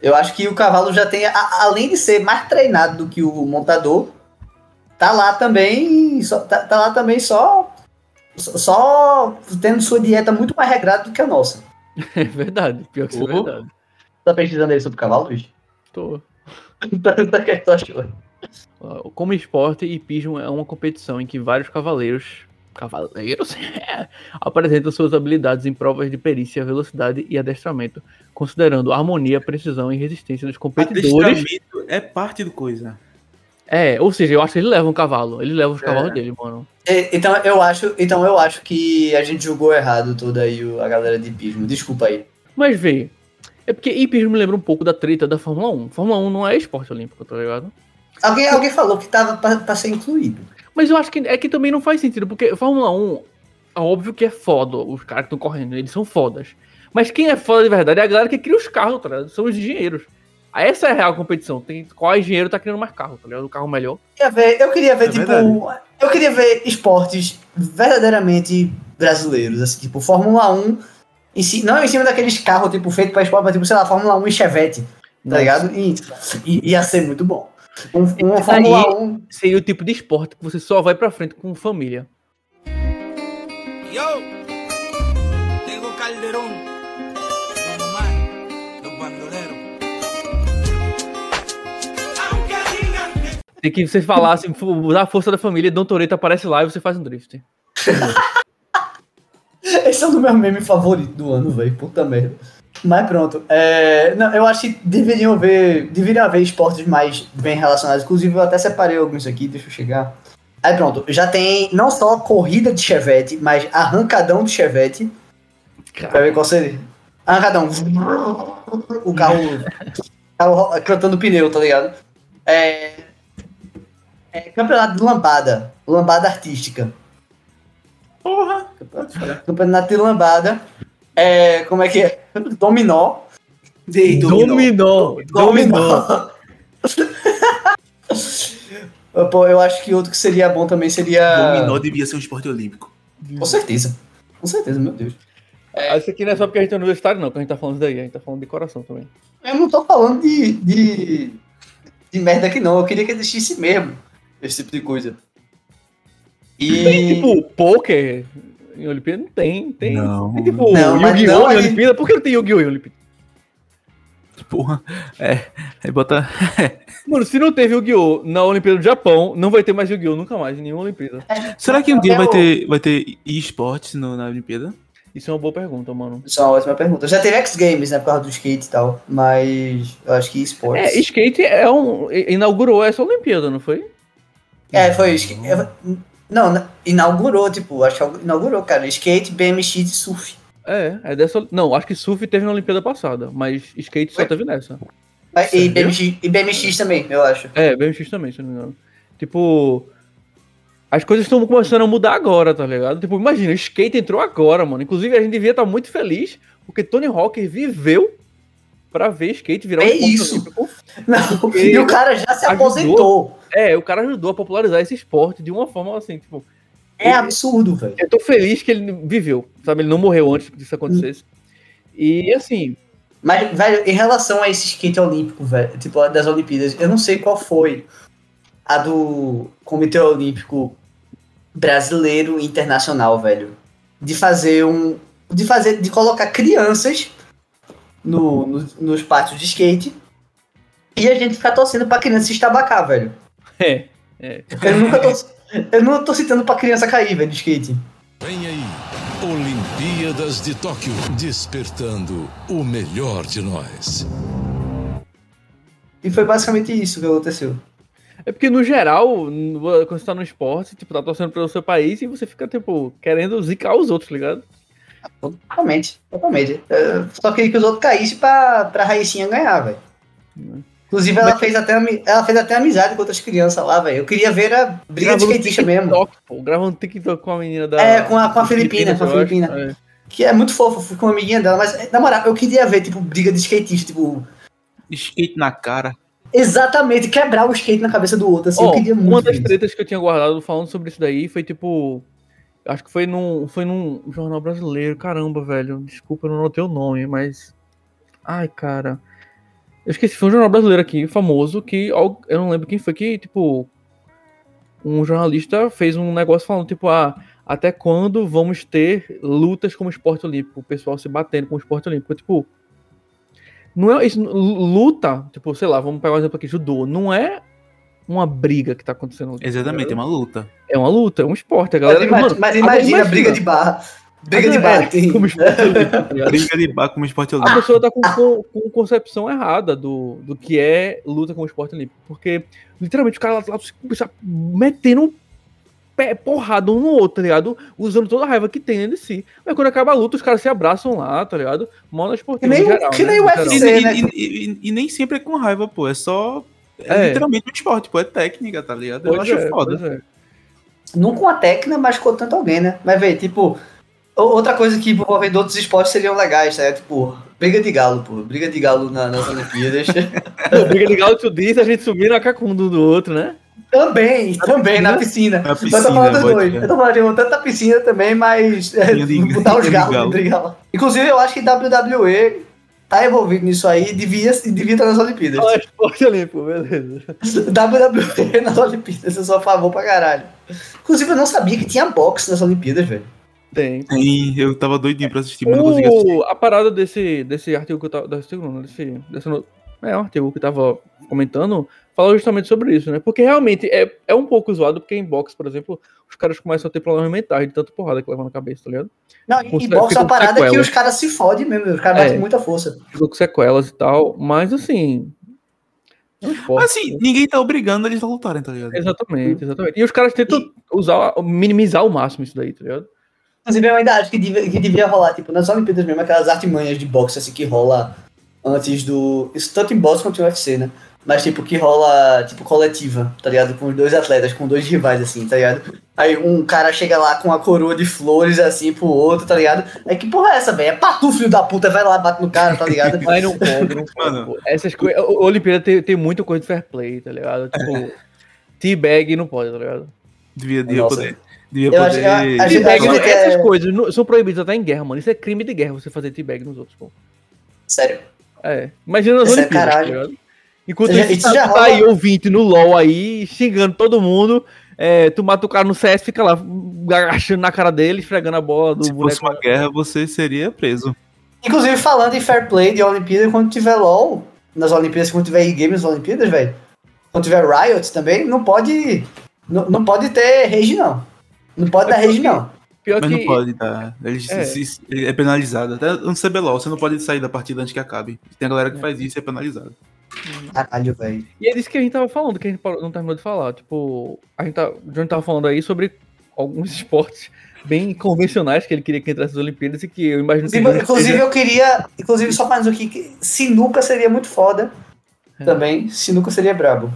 S2: eu acho que o cavalo já tem, a, além de ser mais treinado do que o montador, tá lá também, só, tá, tá lá também só, só tendo sua dieta muito mais regrada do que a nossa.
S3: É verdade, pior que isso é verdade.
S2: Tá pesquisando aí sobre o cavalo, Luiz?
S3: Tô.
S2: tá, tá, que tu achou?
S3: Como esporte, hipismo é uma competição em que vários cavaleiros cavaleiros apresentam suas habilidades em provas de perícia, velocidade e adestramento, considerando harmonia, precisão e resistência dos competidores. Adestramento
S1: é parte do coisa.
S3: É, ou seja, eu acho que ele leva um cavalo, ele leva os é. cavalos dele, mano.
S2: É, então eu acho, então eu acho que a gente julgou errado toda aí a galera de hipismo. Desculpa aí.
S3: Mas vê, é porque hipismo me lembra um pouco da treta da Fórmula 1. Fórmula 1 não é esporte olímpico, tá ligado?
S2: Alguém, alguém falou que tava pra, pra ser incluído.
S3: Mas eu acho que é que também não faz sentido, porque Fórmula 1, é óbvio que é foda, os caras que estão correndo, eles são fodas. Mas quem é foda de verdade é a galera que cria os carros, tá ligado? São os engenheiros. Essa é a real competição. Tem qual engenheiro tá criando mais carro, tá ligado? O carro melhor.
S2: Eu queria ver, eu queria ver é tipo. Verdade. Eu queria ver esportes verdadeiramente brasileiros, assim, tipo, Fórmula 1. Em si, não em cima daqueles carros, tipo, feito pra esporte, mas tipo, sei lá, Fórmula 1 e Chevette. Tá Nossa. ligado? E, e, ia ser muito bom.
S3: Um, uma Fórmula 1 seria o tipo de esporte que você só vai pra frente com família. Yo, tengo Calderón, Que você falar assim, usar a força da família, Dom Toreto aparece lá e você faz um drift.
S2: Esse é o meu meme favorito do ano, velho. Puta merda. Mas pronto. É, não, eu acho que deveriam haver, deveriam haver esportes mais bem relacionados. Inclusive, eu até separei alguns aqui, deixa eu chegar. Aí pronto, já tem não só corrida de chevette, mas arrancadão de chevette. Cara. Pra ver qual seria. Arrancadão. O carro, carro cantando pneu, tá ligado? É, é, campeonato de lambada. Lambada artística. Porra! Campeonato de lambada. É, como é que é? Dominó.
S3: De, dominó. Dominó. Dominó.
S2: Pô, eu acho que outro que seria bom também seria.
S1: Dominó devia ser um esporte olímpico.
S2: Com certeza. Com certeza, meu Deus.
S3: É... Isso aqui não é só porque a gente é universitário, não, que a gente tá falando daí, a gente tá falando de coração também.
S2: Eu não tô falando de, de, de merda aqui, não. Eu queria que existisse mesmo esse tipo de coisa.
S3: E. Tem, tipo, poker em Olimpíada? Não tem. Tem,
S1: não.
S3: tem tipo Yu-Gi-Oh! em Olimpíada. Por que não tem Yu-Gi-Oh! em Olimpíada?
S1: Porra, é. Aí bota.
S3: Mano, se não teve Yu-Gi-Oh! na Olimpíada do Japão, não vai ter mais Yu-Gi-Oh! nunca mais, em nenhuma Olimpíada.
S1: É, Será que um dia vai ter, vai ter esportes na Olimpíada?
S3: Isso é uma boa pergunta, mano.
S2: Isso é uma ótima pergunta. Já teve X Games, né, por causa do skate e tal, mas eu acho que esportes.
S3: É, skate é um. inaugurou essa Olimpíada, não foi?
S2: É, foi. Não, inaugurou, tipo, acho que inaugurou, cara. Skate, BMX e surf.
S3: É, é dessa. Não, acho que surf teve na Olimpíada passada, mas skate só teve nessa.
S2: E BMX, e BMX também, eu acho.
S3: É, BMX também, se não me engano. Tipo. As coisas estão começando a mudar agora, tá ligado? Tipo, imagina, skate entrou agora, mano. Inclusive, a gente devia estar muito feliz, porque Tony Hawk viveu pra ver skate virar
S2: é um isso. Olímpico. Não, e o cara já se ajudou, aposentou.
S3: É, o cara ajudou a popularizar esse esporte de uma forma assim, tipo.
S2: É ele, absurdo, velho.
S3: Eu tô feliz que ele viveu, sabe? Ele não morreu antes que isso acontecesse. E assim.
S2: Mas, velho, em relação a esse skate olímpico, velho, tipo, das Olimpíadas, eu não sei qual foi a do Comitê Olímpico Brasileiro Internacional, velho. De fazer um. De fazer. De colocar crianças no, no, nos pátios de skate e a gente ficar torcendo pra criança se estabacar, velho.
S3: É, é.
S2: Eu nunca tô, eu não tô citando pra criança cair, velho, de skate.
S4: Vem aí, Olimpíadas de Tóquio, despertando o melhor de nós.
S2: E foi basicamente isso que aconteceu.
S3: É porque, no geral, quando você tá no esporte, tipo, tá torcendo pelo seu país e você fica, tipo, querendo zicar os outros, tá ligado?
S2: Totalmente, totalmente. Eu só queria que os outros caíssem pra, pra Raicinha ganhar, velho. Inclusive, ela, Mas... fez até, ela fez até amizade com outras crianças lá, velho. Eu queria ver a briga de skatista mesmo.
S3: Pô, gravando TikTok com a menina da.
S2: É, com a, com a Filipina, com a Filipina. É. Que é muito fofo, fui com uma amiguinha dela, mas na moral, eu queria ver, tipo, briga de skatista, tipo.
S1: Skate na cara.
S2: Exatamente, quebrar o skate na cabeça do outro, assim, oh, eu queria muito.
S3: Uma das tretas que eu tinha guardado falando sobre isso daí foi tipo. Acho que foi num, foi num jornal brasileiro, caramba, velho. Desculpa, eu não notei o nome, mas Ai, cara. Eu esqueci, foi um jornal brasileiro aqui, famoso, que eu não lembro quem foi que, tipo, um jornalista fez um negócio falando, tipo, ah, até quando vamos ter lutas como esporte olímpico, o pessoal se batendo com o esporte olímpico, tipo, não é isso, luta, tipo, sei lá, vamos pegar um exemplo aqui, judô, não é uma briga que tá acontecendo.
S1: Exatamente, é uma luta.
S3: É uma luta, é um esporte, a galera.
S2: Mas, mas, mas imagina a briga de barra. Briga de bar, é,
S3: como esporte olímpico. Tá
S1: briga de bar como esporte olímpico.
S3: A pessoa tá com, com, com, concepção errada do, do que é luta como esporte olímpico. Porque, literalmente, o cara lá, lá metendo pé, porrada um no outro, tá ligado? Usando toda a raiva que tem de si. Mas quando acaba a luta, os caras se abraçam lá, tá ligado? Mola esportiva
S2: que nem, geral, que né? nem o UFC,
S1: né? E, e, e, e, nem sempre é com raiva, pô. É só. É, é. literalmente um esporte, pô. É técnica, tá ligado? Eu acho é, foda.
S2: É. Não com a técnica, mas com tanto alguém, né? Mas, velho, tipo Outra coisa que envolvendo outros esportes seriam legais, né? Tipo, briga de galo, pô. Briga de galo na, nas Olimpíadas.
S3: briga de galo, tu disse, a gente subir na cacunda um do outro, né?
S2: Também, também, na piscina. Na piscina, eu tô falando dois. Eu tô falando de tanto na piscina também, mas é, botar os galos de galo. Inclusive, eu acho que WWE tá envolvido nisso aí devia, devia estar nas Olimpíadas.
S3: Ah, esporte olímpico, beleza.
S2: WWE nas Olimpíadas, eu sou a favor pra caralho. Inclusive, eu não sabia que tinha boxe nas Olimpíadas, velho.
S3: Tem.
S1: Tem, eu tava doidinho pra assistir, mas o, não consegui assistir.
S3: A parada desse, desse artigo que eu tava. Desse, não, desse, desse, é, um artigo que eu tava comentando, fala justamente sobre isso, né? Porque realmente é, é um pouco zoado, porque em boxe, por exemplo, os caras começam a ter problemas mentais de tanta porrada que levam na cabeça, tá ligado?
S2: Não, em boxe é uma parada sequelas. que os caras se fodem mesmo, os caras é, batem muita força.
S3: Ficou com sequelas e tal, mas assim.
S1: É um esporte, assim, né? ninguém tá obrigando eles a lutarem, tá ligado?
S3: Exatamente, exatamente. E os caras tentam e... usar, minimizar ao máximo isso daí, tá ligado?
S2: Inclusive, eu ainda acho que devia, que devia rolar, tipo, nas Olimpíadas mesmo, aquelas artimanhas de boxe, assim, que rola antes do... Isso tanto em boxe quanto em UFC, né? Mas, tipo, que rola, tipo, coletiva, tá ligado? Com dois atletas, com dois rivais, assim, tá ligado? Aí um cara chega lá com uma coroa de flores, assim, pro outro, tá ligado? Aí que porra é essa, velho? É patu, filho da puta, vai lá, bate no cara, tá ligado?
S3: Mas não pode, não pode. Essas coisas... Olimpíada tem, tem muita coisa de fair play, tá ligado? Tipo, teabag não pode, tá ligado?
S1: Devia, devia poder.
S3: Devia eu poder... acho, a, teabag, acho essas é... coisas são proibidas até em guerra, mano. Isso é crime de guerra, você fazer teabag nos outros, pô.
S2: Sério?
S3: É. Imagina nas
S2: é Olimpíadas, é caralho. Tá
S3: Enquanto já, isso já tá aí ouvinte no LoL aí, xingando todo mundo, é, tu mata o cara no CS, fica lá agachando na cara dele, esfregando a bola do
S1: Se boneco. Se fosse uma guerra, você seria preso.
S2: Inclusive, falando em fair play de Olimpíada, quando tiver LoL nas Olimpíadas, quando tiver e-games nas Olimpíadas, velho, quando tiver Riot também, não pode, não, não pode ter rage, não. Não pode é dar rage, não.
S1: Pior Mas que... não pode dar. Ele é. Se, é penalizado. Até no CBLOL, você não pode sair da partida antes que acabe. Tem a galera que é. faz isso e é penalizado.
S2: Caralho, velho.
S3: E é disso que a gente tava falando, que a gente não terminou de falar. Tipo, a gente, tá, a gente tava falando aí sobre alguns esportes bem convencionais que ele queria que entrasse nas Olimpíadas e que eu imagino que.
S2: Inclusive, seja... eu queria. Inclusive, só mais aqui, que sinuca seria muito foda. É. Também. Sinuca seria brabo.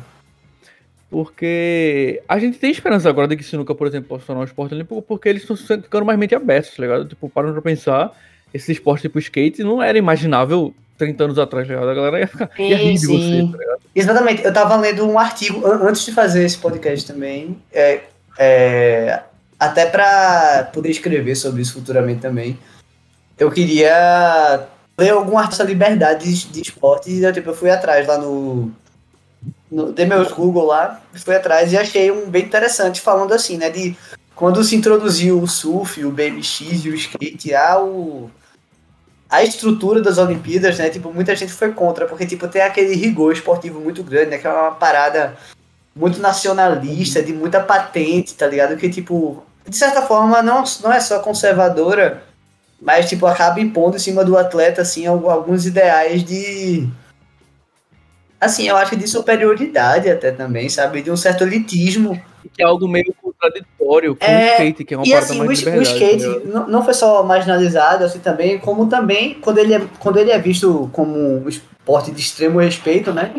S3: Porque a gente tem esperança agora de que Sinuca, por exemplo, possa tornar um esporte olímpico, porque eles estão ficando mais mente abertos, tá ligado? Tipo, parando pra pensar, esse esporte tipo skate não era imaginável 30 anos atrás, tá ligado? A galera ia, ficar, sim, ia rir de você, tá?
S2: Exatamente. Eu tava lendo um artigo antes de fazer esse podcast também, é, é, até pra poder escrever sobre isso futuramente também. Eu queria ler algum artigo sobre liberdade de esporte e eu, tipo, eu fui atrás lá no no, dei meus Google lá, fui atrás e achei um bem interessante falando assim, né, de quando se introduziu o surf, o BMX e o skate ao a estrutura das Olimpíadas, né, tipo, muita gente foi contra, porque tipo tem aquele rigor esportivo muito grande, né, que é uma parada muito nacionalista, de muita patente, tá ligado? Que tipo, de certa forma não, não é só conservadora, mas tipo acaba impondo em cima do atleta assim alguns ideais de assim, eu acho de superioridade até também, sabe? De um certo elitismo.
S3: Que é algo meio contraditório com é, o skate, que é uma
S2: e assim, mais o, o skate não, não foi só marginalizado, assim, também, como também, quando ele é, quando ele é visto como um esporte de extremo respeito, né?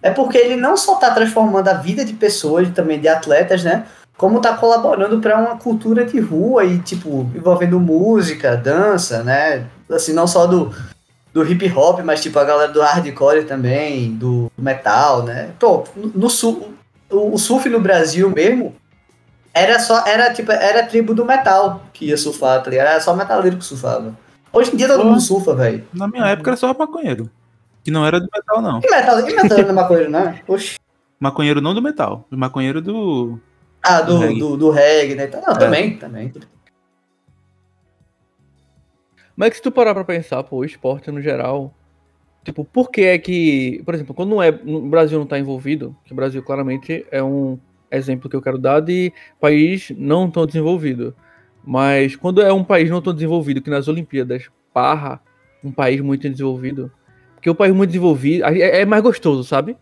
S2: É porque ele não só está transformando a vida de pessoas, também de atletas, né? Como está colaborando para uma cultura de rua e, tipo, envolvendo música, dança, né? Assim, não só do, do hip hop, mas tipo a galera do hardcore também, do metal, né? Pô, no sul, o surf no Brasil mesmo era só era tipo era a tribo do metal que ia surfar, tá ligado? Era só metaleiro que surfava. Hoje em dia todo Pô, mundo surfa, velho.
S1: Na minha época era só maconheiro. Que não era do metal, não.
S2: E metal, e metal não é maconheiro, né? Oxi.
S1: Maconheiro não do metal. Maconheiro do.
S2: Ah, do, do, reggae. do, do reggae, né? Não, é. também, também.
S3: Mas é que se tu parar pra pensar, pô, o esporte no geral. Tipo, por que é que. Por exemplo, quando não é, o Brasil não tá envolvido, que o Brasil claramente é um exemplo que eu quero dar de país não tão desenvolvido. Mas quando é um país não tão desenvolvido, que nas Olimpíadas parra um país muito desenvolvido, porque o país muito desenvolvido é, é mais gostoso, sabe?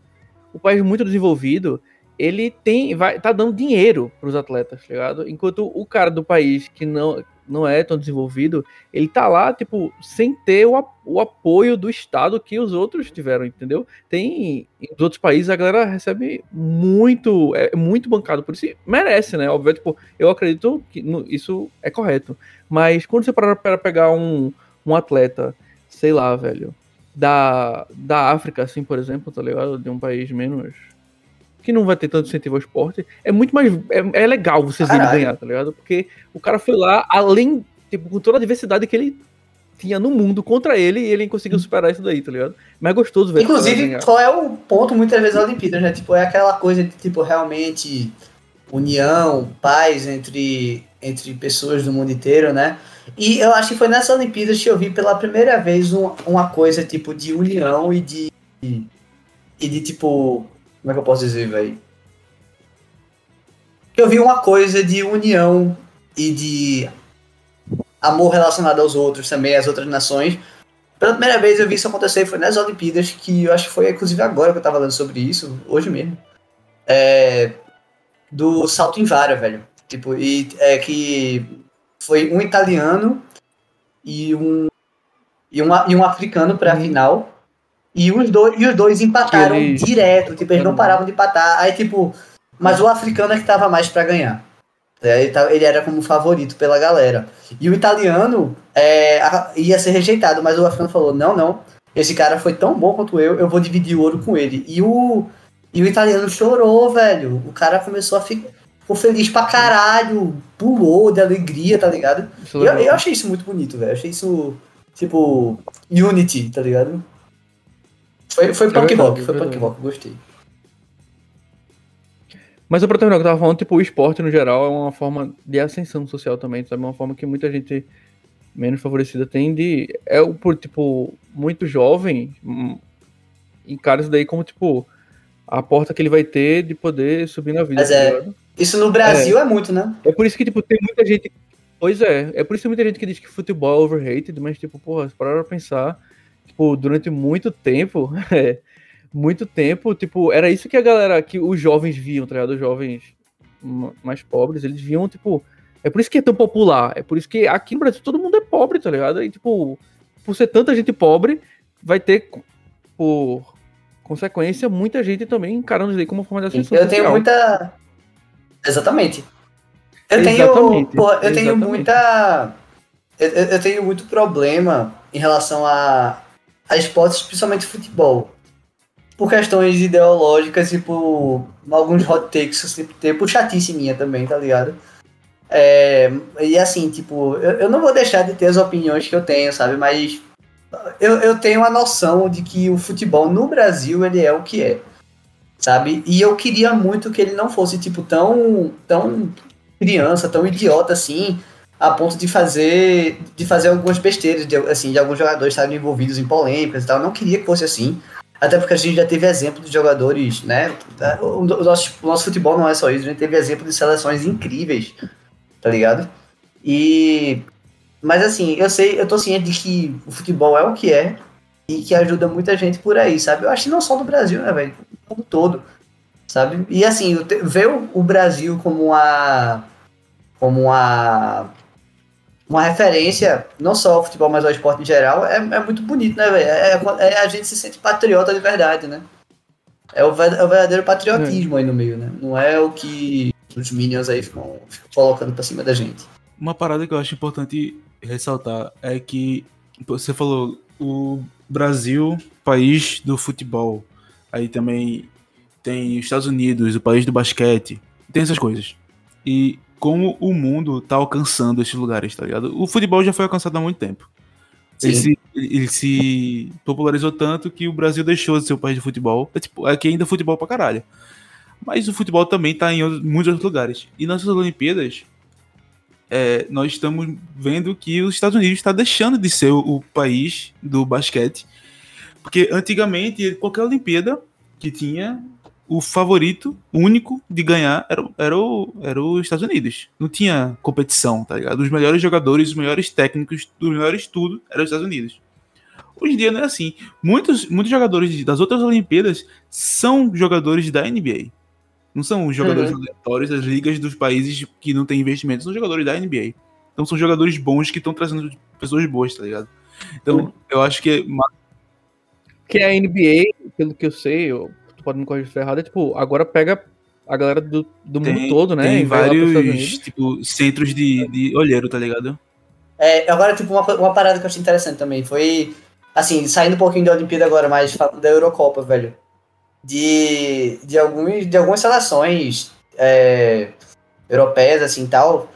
S3: O país muito desenvolvido, ele tem, vai, tá dando dinheiro para os atletas, tá ligado? Enquanto o cara do país que não, não é tão desenvolvido, ele tá lá, tipo, sem ter o, o apoio do Estado que os outros tiveram, entendeu? Tem. Em outros países a galera recebe muito. É muito bancado, por isso merece, né? Óbvio, tipo, eu acredito que isso é correto. Mas quando você para para pegar um, um atleta, sei lá, velho, da, da África, assim, por exemplo, tá ligado? De um país menos que não vai ter tanto incentivo ao esporte, é muito mais. É, é legal vocês irem ganhar, tá ligado? Porque o cara foi lá, além, tipo, com toda a diversidade que ele tinha no mundo contra ele, e ele conseguiu superar isso daí, tá ligado? Mas é gostoso ver.
S2: Inclusive, qual é o ponto muitas vezes da Olimpíada, né? Tipo, é aquela coisa de, tipo, realmente união, paz entre, entre pessoas do mundo inteiro, né? E eu acho que foi nessa Olimpíadas que eu vi pela primeira vez um, uma coisa, tipo, de união e de. E de, tipo, como é que eu posso dizer, velho? Eu vi uma coisa de união e de amor relacionado aos outros também, às outras nações. Pela primeira vez eu vi isso acontecer, foi nas Olimpíadas, que eu acho que foi inclusive agora que eu tava falando sobre isso, hoje mesmo. É, do salto em vara, velho. Tipo, e é que foi um italiano e um e, uma, e um africano para a uhum. final. E os dois, e os dois empataram direto, tipo, eles não paravam de empatar. Aí, tipo, mas o africano é que tava mais para ganhar. É, ele, ele era como favorito pela galera. E o italiano é, ia ser rejeitado, mas o africano falou: não, não, esse cara foi tão bom quanto eu, eu vou dividir o ouro com ele. E o, e o italiano chorou, velho. O cara começou a ficar ficou feliz pra caralho, pulou de alegria, tá ligado? Eu, eu achei isso muito bonito, velho. Achei isso, tipo, unity, tá ligado? Foi, foi é punk rock, foi é punk rock, gostei.
S3: Mas o terminar que eu tava falando, tipo, o esporte no geral é uma forma de ascensão social também, sabe? Uma forma que muita gente menos favorecida tem de. É por, tipo, muito jovem, hum, encara isso daí como, tipo, a porta que ele vai ter de poder subir na vida.
S2: Mas é. Tá isso no Brasil é. é muito, né?
S3: É por isso que, tipo, tem muita gente. Pois é, é por isso que muita gente que diz que futebol é overrated, mas, tipo, porra, para pensar tipo, durante muito tempo, é, muito tempo, tipo, era isso que a galera, que os jovens viam, tá ligado? Os jovens mais pobres, eles viam, tipo, é por isso que é tão popular, é por isso que aqui no Brasil todo mundo é pobre, tá ligado? E, tipo, por ser tanta gente pobre, vai ter, por consequência, muita gente também encarando isso aí como forma de
S2: ascensão Eu tenho muita... Exatamente. Eu tenho, porra, eu tenho muita... Eu, eu tenho muito problema em relação a a esportes, principalmente futebol. Por questões ideológicas e por alguns hot takes que eu sempre tenho, por chatice minha também, tá ligado? É, e assim, tipo, eu, eu não vou deixar de ter as opiniões que eu tenho, sabe? Mas eu, eu tenho a noção de que o futebol no Brasil, ele é o que é, sabe? E eu queria muito que ele não fosse, tipo, tão, tão criança, tão idiota assim, a ponto de fazer de fazer algumas besteiras, de, assim, de alguns jogadores estarem envolvidos em polêmicas e tal. Eu não queria que fosse assim. Até porque a gente já teve exemplo de jogadores, né? O, o, nosso, o nosso futebol não é só isso, a gente teve exemplo de seleções incríveis, tá ligado? E. Mas assim, eu sei, eu tô ciente de que o futebol é o que é e que ajuda muita gente por aí, sabe? Eu acho que não só no Brasil, né, velho? No mundo todo, sabe? E assim, ver o, Brasil como a. como uma uma referência, não só ao futebol, mas ao esporte em geral, é, é muito bonito, né, velho? É, é, é, a gente se sente patriota de verdade, né? É o, é verdadeiro patriotismo é. aí no meio, né? Não é o que os Minions aí ficam, ficam colocando pra cima da gente.
S1: Uma parada que eu acho importante ressaltar é que você falou o Brasil, país do futebol. Aí também tem os Estados Unidos, o país do basquete. Tem essas coisas. E como o mundo tá alcançando esses lugares, tá ligado? O futebol já foi alcançado há muito tempo. Ele se, ele se, popularizou tanto que o Brasil deixou de ser o país de futebol. É, tipo, aqui ainda é futebol pra caralho. Mas o futebol também tá em outros, muitos outros lugares. E nessas Olimpíadas, é, nós estamos vendo que os Estados Unidos está deixando de ser o, o, país do basquete. Porque antigamente, qualquer Olimpíada que tinha, o favorito único de ganhar era, era, o, era os Estados Unidos. Não tinha competição, tá ligado? Os melhores jogadores, os melhores técnicos, os melhores tudo eram os Estados Unidos. Hoje em dia não é assim. Muitos, muitos jogadores das outras Olimpíadas são jogadores da NBA. Não são jogadores uhum. aleatórios das ligas dos países que não têm investimento, são jogadores da NBA. Então são jogadores bons que estão trazendo pessoas boas, tá ligado? Então, uhum. eu acho que. É
S3: que a NBA, pelo que eu sei, eu, tu pode me corrigir se errado, é tipo, agora pega a galera do, do tem, mundo todo, né?
S1: Tem vários tipo, centros de, de olheiro, tá ligado?
S2: É, agora, tipo, uma, uma parada que eu achei interessante também foi, assim, saindo um pouquinho da Olimpíada agora, mas falando da Eurocopa, velho de, de, alguns, de algumas seleções é, europeias, assim, tal,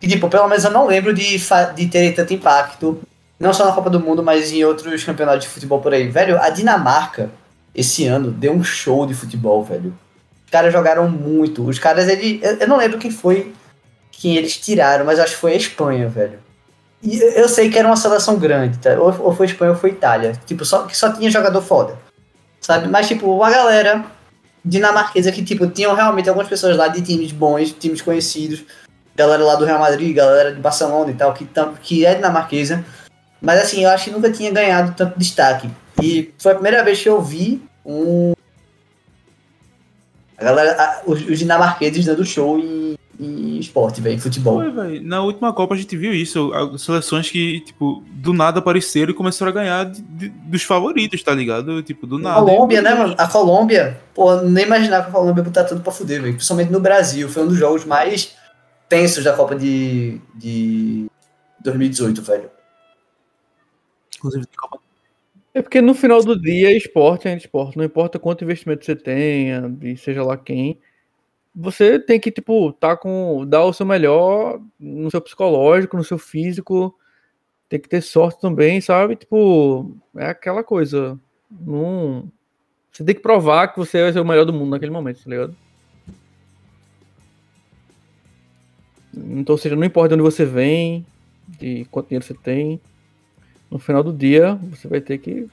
S2: que, tipo, pelo menos eu não lembro de, de ter tanto impacto, não só na Copa do Mundo, mas em outros campeonatos de futebol por aí. Velho, a Dinamarca, esse ano, deu um show de futebol, velho. Os caras jogaram muito. Os caras, ele, eu não lembro quem foi quem eles tiraram, mas acho que foi a Espanha, velho. E eu sei que era uma seleção grande, tá? Ou, ou foi Espanha ou foi Itália. Tipo, só, que só tinha jogador foda sabe? Mas, tipo, a galera dinamarquesa que, tipo, tinham realmente algumas pessoas lá de times bons, times conhecidos, galera lá do Real Madrid, galera de Barcelona e tal, que, que é dinamarquesa. Mas, assim, eu acho que nunca tinha ganhado tanto destaque. E foi a primeira vez que eu vi um. A galera, a, os, os dinamarqueses dando show e e esporte, velho, futebol. Foi,
S1: Na última Copa a gente viu isso, seleções que, tipo, do nada apareceram e começaram a ganhar de, de, dos favoritos, tá ligado? Tipo, do nada.
S2: A Colômbia, né, mano? A Colômbia, pô, nem imaginava que a Colômbia botar tudo pra fuder, velho. Principalmente no Brasil. Foi um dos jogos mais tensos da Copa de, de 2018, velho.
S3: Inclusive, Copa é porque no final do dia, esporte é esporte. Não importa quanto investimento você tenha, e seja lá quem você tem que, tipo, tá com. dar o seu melhor no seu psicológico, no seu físico. Tem que ter sorte também, sabe? Tipo, é aquela coisa. Não. Você tem que provar que você vai ser o melhor do mundo naquele momento, tá ligado? Então, ou seja, não importa de onde você vem, de quanto dinheiro você tem, no final do dia você vai ter que.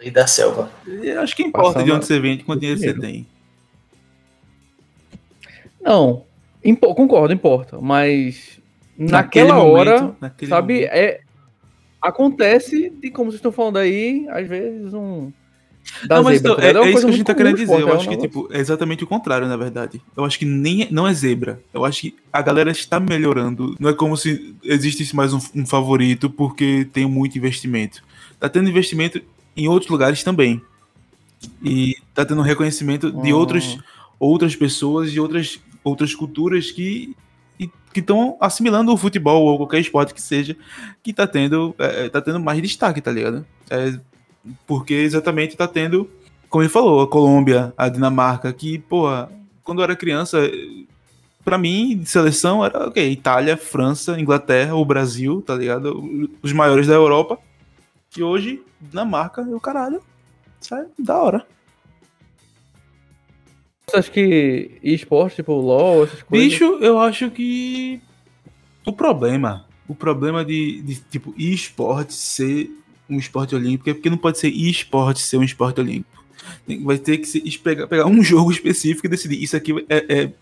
S2: E da selva.
S1: Eu acho que importa de onde você vem, de quanto dinheiro você tem.
S3: Não, impo concordo, importa, mas naquela momento, hora, sabe, momento. é acontece de como vocês estão falando aí, às vezes um
S1: da não, mas zebra, então, é, é, isso que a gente tá querendo dizer. Eu é acho que tipo, é exatamente o contrário, na verdade. Eu acho que nem não é zebra. Eu acho que a galera está melhorando. Não é como se existisse mais um, um favorito porque tem muito investimento. Tá tendo investimento em outros lugares também. E tá tendo reconhecimento de outros, outras pessoas e outras outras culturas que que estão assimilando o futebol ou qualquer esporte que seja, que tá tendo, é, tá tendo mais destaque, tá ligado? É, porque exatamente tá tendo, como ele falou, a Colômbia, a Dinamarca, que, porra, quando eu era criança, para mim, seleção era, ok, Itália, França, Inglaterra, o Brasil, tá ligado? Os maiores da Europa. E hoje, Dinamarca, o caralho, sai da hora.
S3: Você acha que esporte, tipo LOL, essas
S1: coisas? Bicho, eu acho que o problema, o problema de, de tipo esporte ser um esporte olímpico é porque não pode ser esporte ser um esporte olímpico. Vai ter que se, pegar, pegar um jogo específico e decidir isso aqui é, é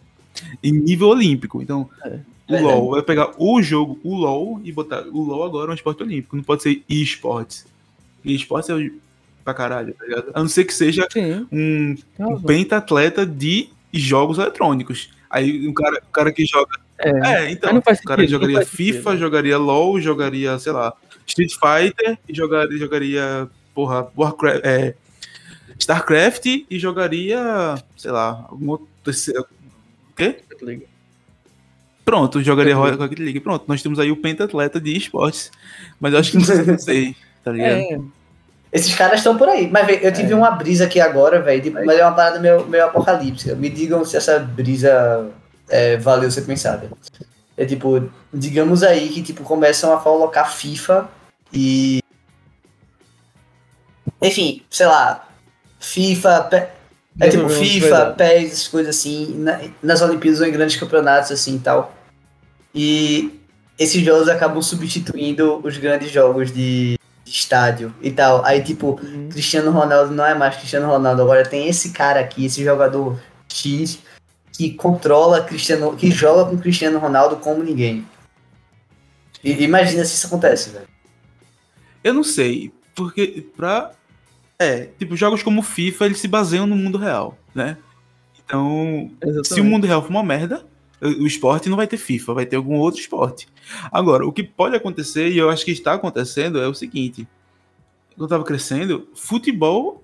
S1: em nível olímpico. Então, é. o LoL vai pegar o jogo, o LoL, e botar o LoL agora é um esporte olímpico. Não pode ser esportes. Esportes é pra caralho, tá ligado? A não ser que seja Sim. um, um pentatleta de jogos eletrônicos. Aí um cara, um cara que joga. É, é então. o cara jogaria FIFA, sentido. jogaria LOL, jogaria, sei lá, Street Fighter e jogaria, jogaria porra, Warcraft, é, StarCraft e jogaria, sei lá, algum outro. O quê? Pronto, jogaria Rocket League. Pronto, nós temos aí o pentatleta de esportes. Mas eu acho que não sei, tá ligado? É.
S2: Esses caras estão por aí. Mas, véio, eu tive é. uma brisa aqui agora, velho. Mas é uma parada meio, meio apocalíptica. Me digam se essa brisa é, valeu ser pensada. É tipo, digamos aí que tipo, começam a colocar FIFA e enfim, sei lá, FIFA, é tipo FIFA, PES, coisas assim, na, nas Olimpíadas ou em grandes campeonatos assim e tal. E esses jogos acabam substituindo os grandes jogos de, de estádio e tal. Aí, tipo, uhum. Cristiano Ronaldo não é mais Cristiano Ronaldo, agora tem esse cara aqui, esse jogador X, que controla Cristiano, que joga com Cristiano Ronaldo como ninguém. E, imagina se isso acontece, velho.
S1: Eu não sei, porque pra é, tipo, jogos como FIFA, eles se baseiam no mundo real, né? Então, Exatamente. se o mundo real for uma merda, o esporte não vai ter FIFA, vai ter algum outro esporte. Agora, o que pode acontecer, e eu acho que está acontecendo, é o seguinte: quando eu tava crescendo, futebol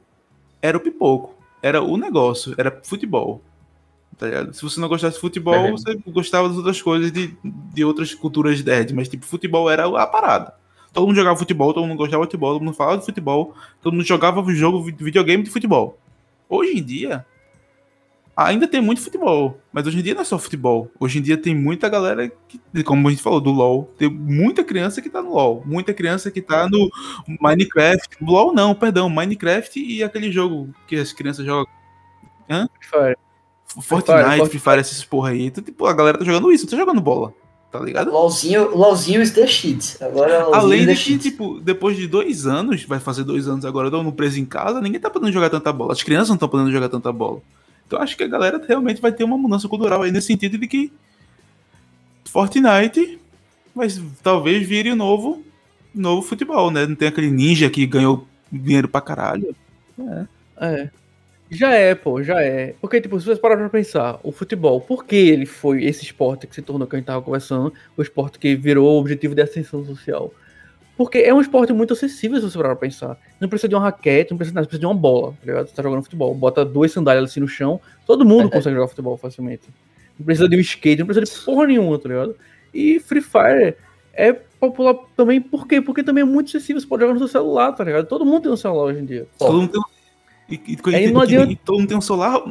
S1: era o pipoco, era o negócio, era futebol. Tá Se você não gostasse de futebol, é você gostava das outras coisas de, de outras culturas nerd, mas tipo, futebol era a parada. Todo mundo jogava futebol, todo mundo gostava de futebol, todo mundo falava de futebol, todo mundo jogava jogo, videogame de futebol. Hoje em dia, ainda tem muito futebol, mas hoje em dia não é só futebol. Hoje em dia tem muita galera que, como a gente falou, do LoL. Tem muita criança que tá no LoL, muita criança que tá no Minecraft. LoL não, perdão, Minecraft e aquele jogo que as crianças jogam. Hã? Free Fire. Fortnite, Free Fire, essas porra aí. Então, tipo, a galera tá jogando isso, tá jogando bola tá ligado?
S2: LOLzinho, LOLzinho is the shit. Agora,
S1: Além de que, tipo, depois de dois anos, vai fazer dois anos agora, estão preso em casa, ninguém tá podendo jogar tanta bola. As crianças não estão podendo jogar tanta bola. Então acho que a galera realmente vai ter uma mudança cultural aí nesse sentido de que Fortnite mas talvez vire o novo, novo futebol, né? Não tem aquele ninja que ganhou dinheiro pra caralho.
S3: É. É. Já é, pô, já é. Porque, tipo, se você parar pra pensar, o futebol, por que ele foi esse esporte que se tornou, que a gente tava conversando, o esporte que virou o objetivo de ascensão social? Porque é um esporte muito acessível, se você parar pra pensar. Não precisa de uma raquete, não precisa, não precisa de uma bola, tá ligado? Você tá jogando futebol, bota duas sandálias assim no chão, todo mundo é, consegue jogar futebol facilmente. Não precisa de um skate, não precisa de porra nenhuma, tá ligado? E Free Fire é popular também, por quê? Porque também é muito acessível, você pode jogar no seu celular, tá ligado? Todo mundo tem um celular hoje em dia.
S1: Todo mundo tem um e, e, e, não adianta... e todo mundo tem um celular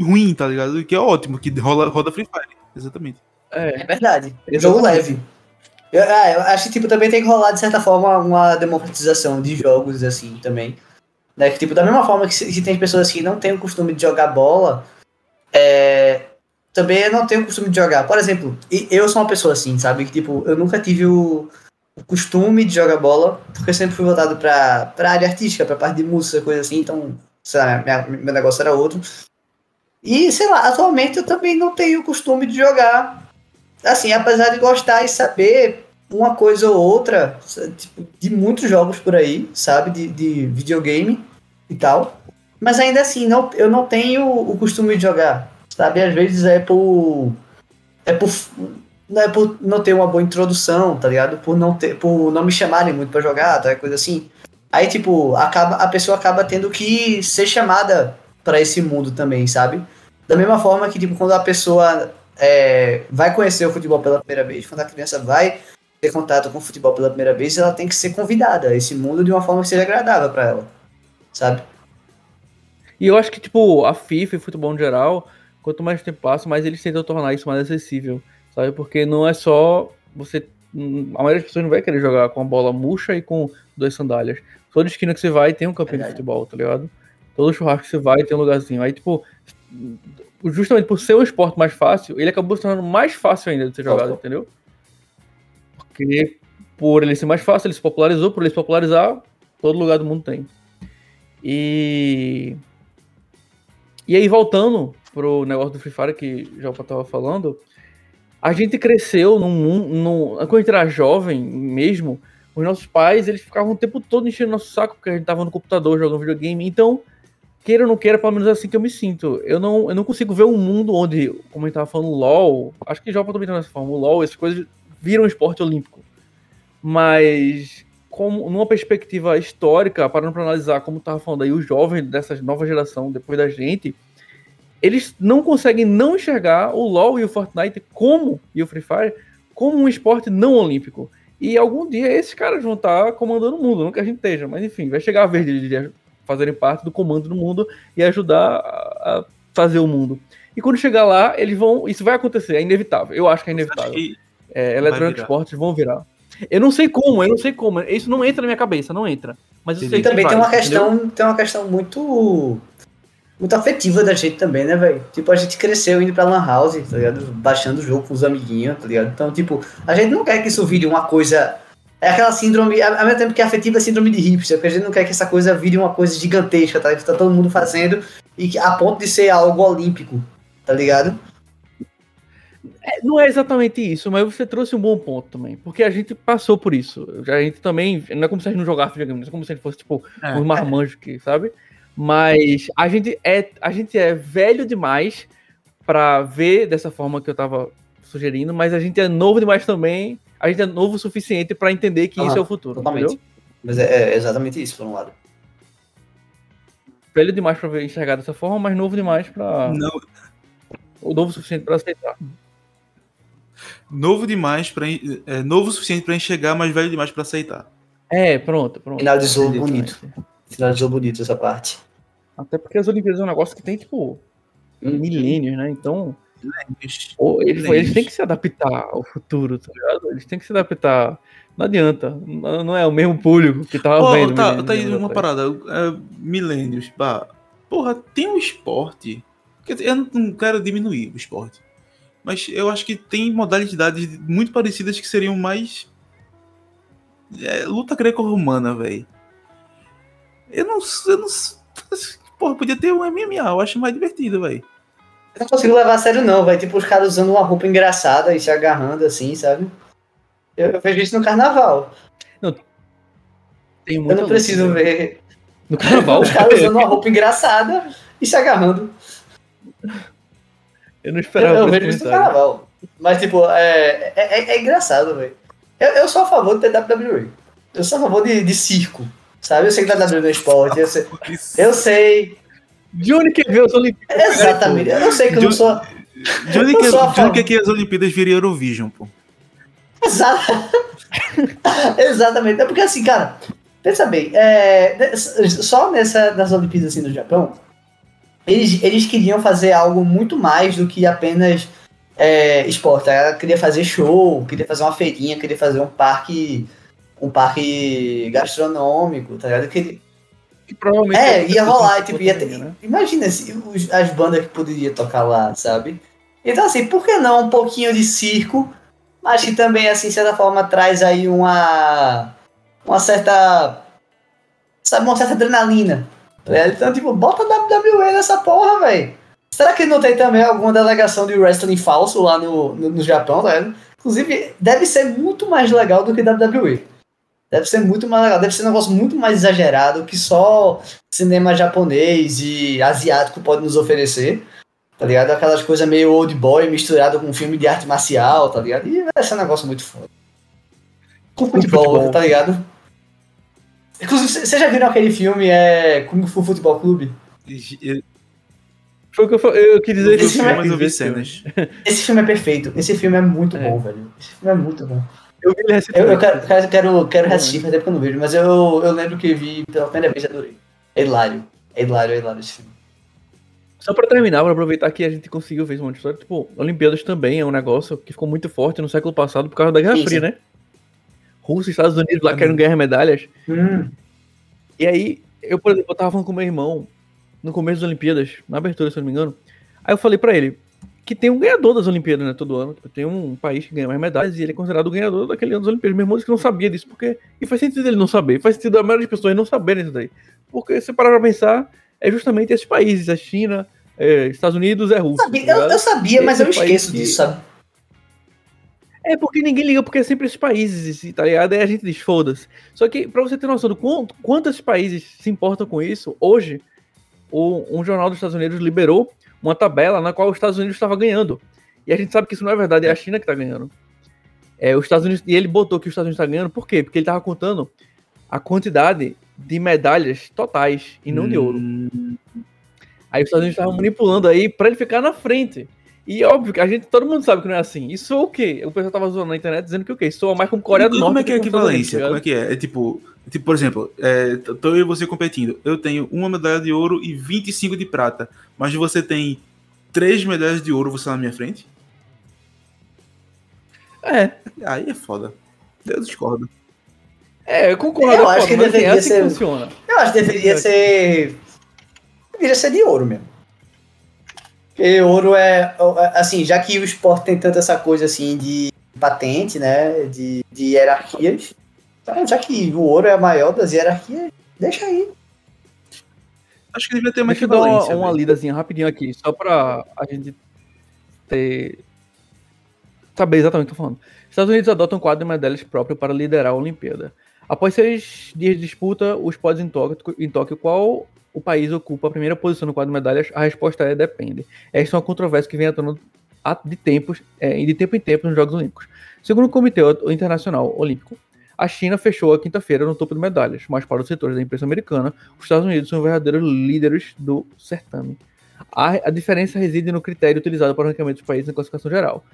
S1: ruim, tá ligado? Que é ótimo, que rola, roda Free Fire. Exatamente.
S2: É, é verdade. É jogo leve. Eu, ah, eu acho que tipo, também tem que rolar, de certa forma, uma democratização de jogos, assim, também. Né? Que, tipo, da mesma forma que se, se tem pessoas que não têm o costume de jogar bola, é, também eu não tenho o costume de jogar. Por exemplo, eu sou uma pessoa assim, sabe? Que, tipo, eu nunca tive o, o costume de jogar bola, porque eu sempre fui voltado pra, pra área artística, pra parte de música, coisa assim, então sei lá, minha, meu negócio era outro. E, sei lá, atualmente eu também não tenho o costume de jogar. Assim, apesar de gostar e saber uma coisa ou outra, tipo, de muitos jogos por aí, sabe? De, de videogame e tal. Mas ainda assim, não, eu não tenho o costume de jogar, sabe? Às vezes é por. É por. Não é por não ter uma boa introdução, tá ligado? Por não ter, por não me chamarem muito para jogar, tá? coisa assim. Aí, tipo, acaba, a pessoa acaba tendo que ser chamada para esse mundo também, sabe? Da mesma forma que, tipo, quando a pessoa é, vai conhecer o futebol pela primeira vez, quando a criança vai ter contato com o futebol pela primeira vez, ela tem que ser convidada a esse mundo de uma forma que seja agradável para ela, sabe?
S3: E eu acho que, tipo, a FIFA e o futebol em geral, quanto mais tempo passa, mais eles tentam tornar isso mais acessível, sabe? Porque não é só você. A maioria das pessoas não vai querer jogar com a bola murcha e com duas sandálias. Toda esquina que você vai tem um campinho de futebol, tá ligado? Todo churrasco que você vai tem um lugarzinho. Aí, tipo, justamente por ser um esporte mais fácil, ele acabou se tornando mais fácil ainda de ser jogado, entendeu? Porque por ele ser mais fácil, ele se popularizou, por ele se popularizar, todo lugar do mundo tem. E. E aí, voltando pro negócio do Free Fire que o Japa tava falando, a gente cresceu num mundo. Quando a gente era jovem mesmo, os nossos pais, eles ficavam o tempo todo enchendo nosso saco porque a gente tava no computador jogando videogame. Então, queira ou não queira, pelo menos é assim que eu me sinto. Eu não, eu não consigo ver um mundo onde, como a gente tava falando, LOL, acho que joga também tá nessa forma, o LOL, essas coisas viram esporte olímpico. Mas, como numa perspectiva histórica, parando para analisar como tava falando aí, os jovens dessa nova geração, depois da gente, eles não conseguem não enxergar o LoL e o Fortnite como, e o Free Fire, como um esporte não olímpico. E algum dia esses caras vão estar comandando o mundo, não que a gente esteja, mas enfim, vai chegar a vez de fazerem parte do comando do mundo e ajudar a fazer o mundo. E quando chegar lá, eles vão. Isso vai acontecer, é inevitável. Eu acho que é inevitável. Que é, Electronic Sports vão virar. Eu não sei como, eu não sei como. Isso não entra na minha cabeça, não entra.
S2: Mas e também tem uma questão, tem uma questão muito muito afetiva da gente também, né, velho? Tipo, a gente cresceu indo pra Lan House, tá ligado? Baixando o jogo com os amiguinhos, tá ligado? Então, tipo, a gente não quer que isso vire uma coisa. É aquela síndrome, ao mesmo tempo que é afetiva é síndrome de hipster, porque a gente não quer que essa coisa vire uma coisa gigantesca, tá? Que tá todo mundo fazendo e a ponto de ser algo olímpico, tá ligado?
S3: É, não é exatamente isso, mas você trouxe um bom ponto também. Porque a gente passou por isso. A gente também. Não é como se a gente não jogasse videogame, não é como se a gente fosse, tipo, é, uns marmanjos que, sabe? Mas a gente é, a gente é velho demais para ver dessa forma que eu tava sugerindo, mas a gente é novo demais também. A gente é novo o suficiente para entender que ah, isso é o futuro. Totalmente. Entendeu?
S2: Mas é, é, exatamente isso, por um lado.
S3: Velho demais para enxergar dessa forma, mas novo demais para. Não. O novo o suficiente para aceitar.
S1: Novo demais para é, novo o suficiente para enxergar, mas velho demais para aceitar.
S3: É, pronto, pronto.
S2: Finalizou bonito. Finalizou bonito essa parte.
S3: Até porque as Olimpíadas é um negócio que tem, tipo, hum. milênios, né? Então. Eles, eles têm que se adaptar ao futuro, tá ligado? Eles têm que se adaptar. Não adianta. Não é o mesmo público que tava oh, vendo.
S1: Tá, tá aí uma atrás. parada. É, milênios, pá. Porra, tem um esporte. Eu não quero diminuir o esporte. Mas eu acho que tem modalidades muito parecidas que seriam mais. É, luta greco-romana, velho. Eu não, eu não Porra, podia ter um MMA, eu acho mais divertido, velho.
S2: Eu não consigo levar a sério, não, vai. Tipo, os caras usando uma roupa engraçada e se agarrando assim, sabe? Eu, eu vejo isso no carnaval. Não, tem eu não preciso luta, né? ver.
S3: No carnaval?
S2: Os caras usando uma roupa engraçada e se agarrando.
S3: Eu não esperava.
S2: Eu, eu vejo isso no carnaval. Mas, tipo, é, é, é, é engraçado, velho. Eu, eu sou a favor de ter WWE. Eu sou a favor de, de circo. Sabe? Eu sei que tá W no esporte. Eu sei. Eu sei.
S3: Johnny quer ver as Olimpíadas.
S2: Exatamente. Eu não sei que eu não sou.
S1: Johnny, quer, Johnny quer que as Olimpíadas virem Eurovision, pô.
S2: Exato. Exatamente. É porque assim, cara, pensa bem, é, só nessa, nas Olimpíadas assim, no Japão, eles, eles queriam fazer algo muito mais do que apenas é, esporte. Ela queria fazer show, queria fazer uma feirinha, queria fazer um parque um parque gastronômico, tá ligado? Que, provavelmente é, ia rolar, tipo, ia ter, né? imagina se as bandas que poderia tocar lá, sabe? Então assim, por que não um pouquinho de circo, mas que também assim, de certa forma traz aí uma uma certa sabe, uma certa adrenalina. Tá então, tipo, bota WWE nessa porra, velho. Será que não tem também alguma delegação de wrestling falso lá no, no, no Japão, tá ligado? Inclusive, deve ser muito mais legal do que WWE. Deve ser muito mais legal, deve ser um negócio muito mais exagerado que só cinema japonês e asiático pode nos oferecer. Tá ligado? Aquelas coisas meio old boy misturado com um filme de arte marcial, tá ligado? E vai ser um negócio muito foda. Com futebol, futebol, tá ligado? Inclusive, vocês já viram aquele filme é, Kung Fu Futebol Clube?
S3: Foi o que eu, eu quis dizer esse filme,
S2: é, mas eu vi cenas. Esse filme é perfeito. Esse filme é muito é. bom, velho. Esse filme é muito bom. Eu vi ele recentemente. Eu, eu quero, quero, quero, quero reassistir, faz tempo que eu não vejo, mas eu, eu lembro que vi pela primeira vez e adorei. É hilário. É hilário, é hilário esse filme.
S3: Só pra terminar, pra aproveitar que a gente conseguiu ver um monte de história, tipo, Olimpíadas também é um negócio que ficou muito forte no século passado por causa da Guerra Fria, né? Rússia e Estados Unidos lá querendo ganhar medalhas. Hum. E aí, eu, por exemplo, eu tava falando com meu irmão no começo das Olimpíadas, na abertura, se eu não me engano. Aí eu falei pra ele, que tem um ganhador das Olimpíadas, né? Todo ano. Tem um país que ganha mais medalhas e ele é considerado o ganhador daquele ano das Olimpíadas. Meu irmão disse que não sabia disso, porque. E faz sentido ele não saber. Faz sentido a maioria das pessoas não saberem isso daí. Porque se parar pra pensar, é justamente esses países, a China, é, Estados Unidos, é Rússia.
S2: Sabia, tá eu, eu, sabia, mas eu esqueço que... disso, sabe?
S3: É porque ninguém liga, porque é sempre esses países, tá ligado? Aí a gente diz, foda-se. Só que, pra você ter noção do quanto, quantos países se importam com isso, hoje, o, um jornal dos Estados Unidos liberou uma tabela na qual os Estados Unidos estava ganhando. E a gente sabe que isso não é verdade, é a China que está ganhando. É, os Estados Unidos, e ele botou que os Estados Unidos está ganhando, por quê? Porque ele estava contando a quantidade de medalhas totais e não hum. de ouro. Hum. Aí os Estados Unidos estavam manipulando aí para ele ficar na frente. E óbvio que a gente, todo mundo sabe que não é assim. Isso é o quê? O pessoal tava zoando na internet dizendo que o quê? Isso é mais como Coreia do Norte.
S1: Como é que é a equivalência? Como é que é? É tipo, tipo por exemplo, é, tô eu e você competindo. Eu tenho uma medalha de ouro e 25 de prata. Mas você tem três medalhas de ouro, você tá na minha frente?
S3: É.
S1: Aí é foda. Eu discordo.
S3: É, eu concordo.
S2: Eu acho que
S3: mas, assim,
S2: deveria
S3: é assim que
S2: ser-
S3: funciona.
S2: Eu acho que deveria ser. Deveria ser de ouro mesmo. Porque ouro é. Assim, já que o esporte tem tanto essa coisa assim de patente, né? De, de hierarquias. Então, já que o ouro é a maior das hierarquias, deixa aí.
S1: Acho que devia ter uma
S3: Deixa eu dar uma, uma lidazinha rapidinho aqui, só pra a gente ter. Saber exatamente o que eu tô falando. Estados Unidos adotam um quadro de medalhas próprio para liderar a Olimpíada. Após seis dias de disputa, os pódios em Tóquio, em Tóquio, qual o país ocupa a primeira posição no quadro de medalhas? A resposta é depende. Esta é uma controvérsia que vem atuando há- de tempos, é, de tempo em tempo nos Jogos Olímpicos. Segundo o Comitê Internacional Olímpico, a China fechou a quinta-feira no topo de medalhas, mas para os setores da imprensa americana, os Estados Unidos são verdadeiros líderes do certame. A, a diferença reside no critério utilizado para o ranqueamento dos países na classificação geral.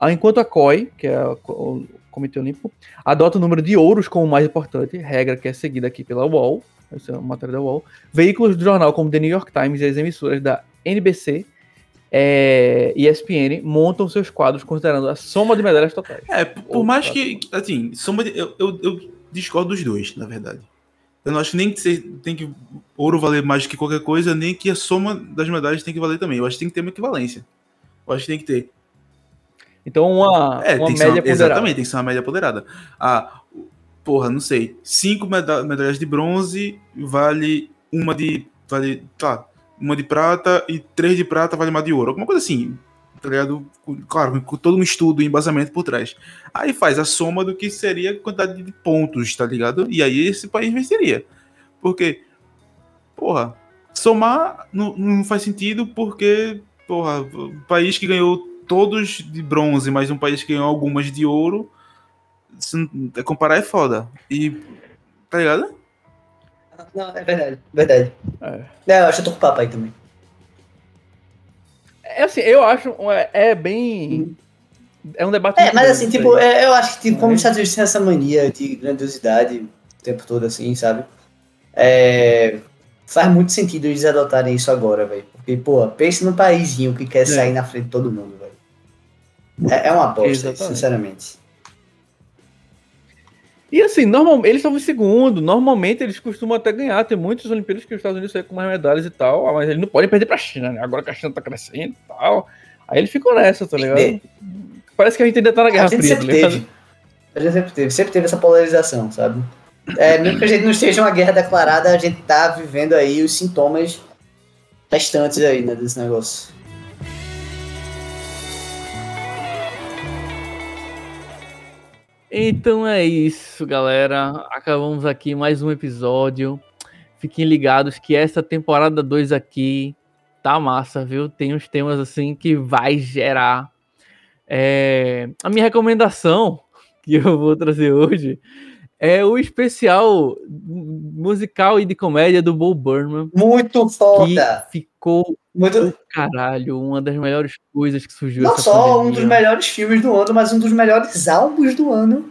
S3: Ah, Enquanto a COI, que é o Comitê Olímpico, adota o número de ouros como o mais importante, regra que é seguida aqui pela UOL, essa é uma matéria da UOL, veículos do jornal como The New York Times e as emissoras da NBC é, e ESPN montam seus quadros considerando a soma de medalhas totais.
S1: É, por mais que, assim, soma de- eu, eu, eu discordo dos dois, na verdade. Eu não acho nem que você tem que ouro valer mais que qualquer coisa, nem que a soma das medalhas tem que valer também. Eu acho que tem que ter uma equivalência. Eu acho que tem que ter.
S3: Então, uma,
S1: É,
S3: uma
S1: tem que ser
S3: média
S1: uma,
S3: ponderada.
S1: exatamente, tem que ser uma média poderada. Ah, porra, não sei. Cinco meda- medalhas de bronze vale uma de. Vale. Tá. Uma de prata e três de prata vale uma de ouro. Alguma coisa assim. Tá ligado? Claro, com todo um estudo e embasamento por trás. Aí faz a soma do que seria a quantidade de pontos, tá ligado? E aí esse país venceria. Porque, porra, somar não, não faz sentido porque, porra, o país que ganhou todos de bronze, mas um país que ganhou algumas de ouro, se não- comparar é foda. E, tá ligado?
S2: Não, é verdade, verdade.
S3: É.
S2: É, eu acho que eu tô com o papo aí também.
S3: É assim, eu acho é, é bem. É um debate.
S2: É, mas assim, tipo, é, eu acho que tipo, como
S3: Uhum.
S2: os Estados Unidos têm essa mania de grandiosidade o tempo todo, assim, sabe? É, faz muito sentido eles adotarem isso agora, velho. Porque, pô, pense num paísinho que quer sair na frente de todo mundo, velho. É, é uma aposta, sinceramente.
S3: E assim, normal, eles estavam em segundo. Normalmente eles costumam até ganhar. Tem muitos Olimpíadas que os Estados Unidos saem com mais medalhas e tal. Mas eles não podem perder pra China, né? Agora que a China tá crescendo e tal. Aí eles ficam nessa, tá ligado?
S2: É.
S3: Parece que a gente ainda tá na Guerra
S2: a gente
S3: Fria, tá
S2: sempre
S3: ligado?
S2: teve. A gente sempre teve, sempre teve essa polarização, sabe? É, mesmo que a gente não esteja uma guerra declarada, a gente tá vivendo aí os sintomas restantes aí, né, desse negócio.
S3: Então é isso, galera. Acabamos aqui mais um episódio. Fiquem ligados que essa temporada 2 aqui tá massa, viu? Tem uns temas assim que vai gerar. É, A minha recomendação que eu vou trazer hoje é o especial musical e de comédia do Bo Burnham,
S2: Muito foda!
S3: ficou
S2: Muito,
S3: caralho, uma das melhores coisas que surgiu
S2: Não só um
S3: pandemia.
S2: dos melhores filmes do ano, mas um dos melhores álbuns do ano.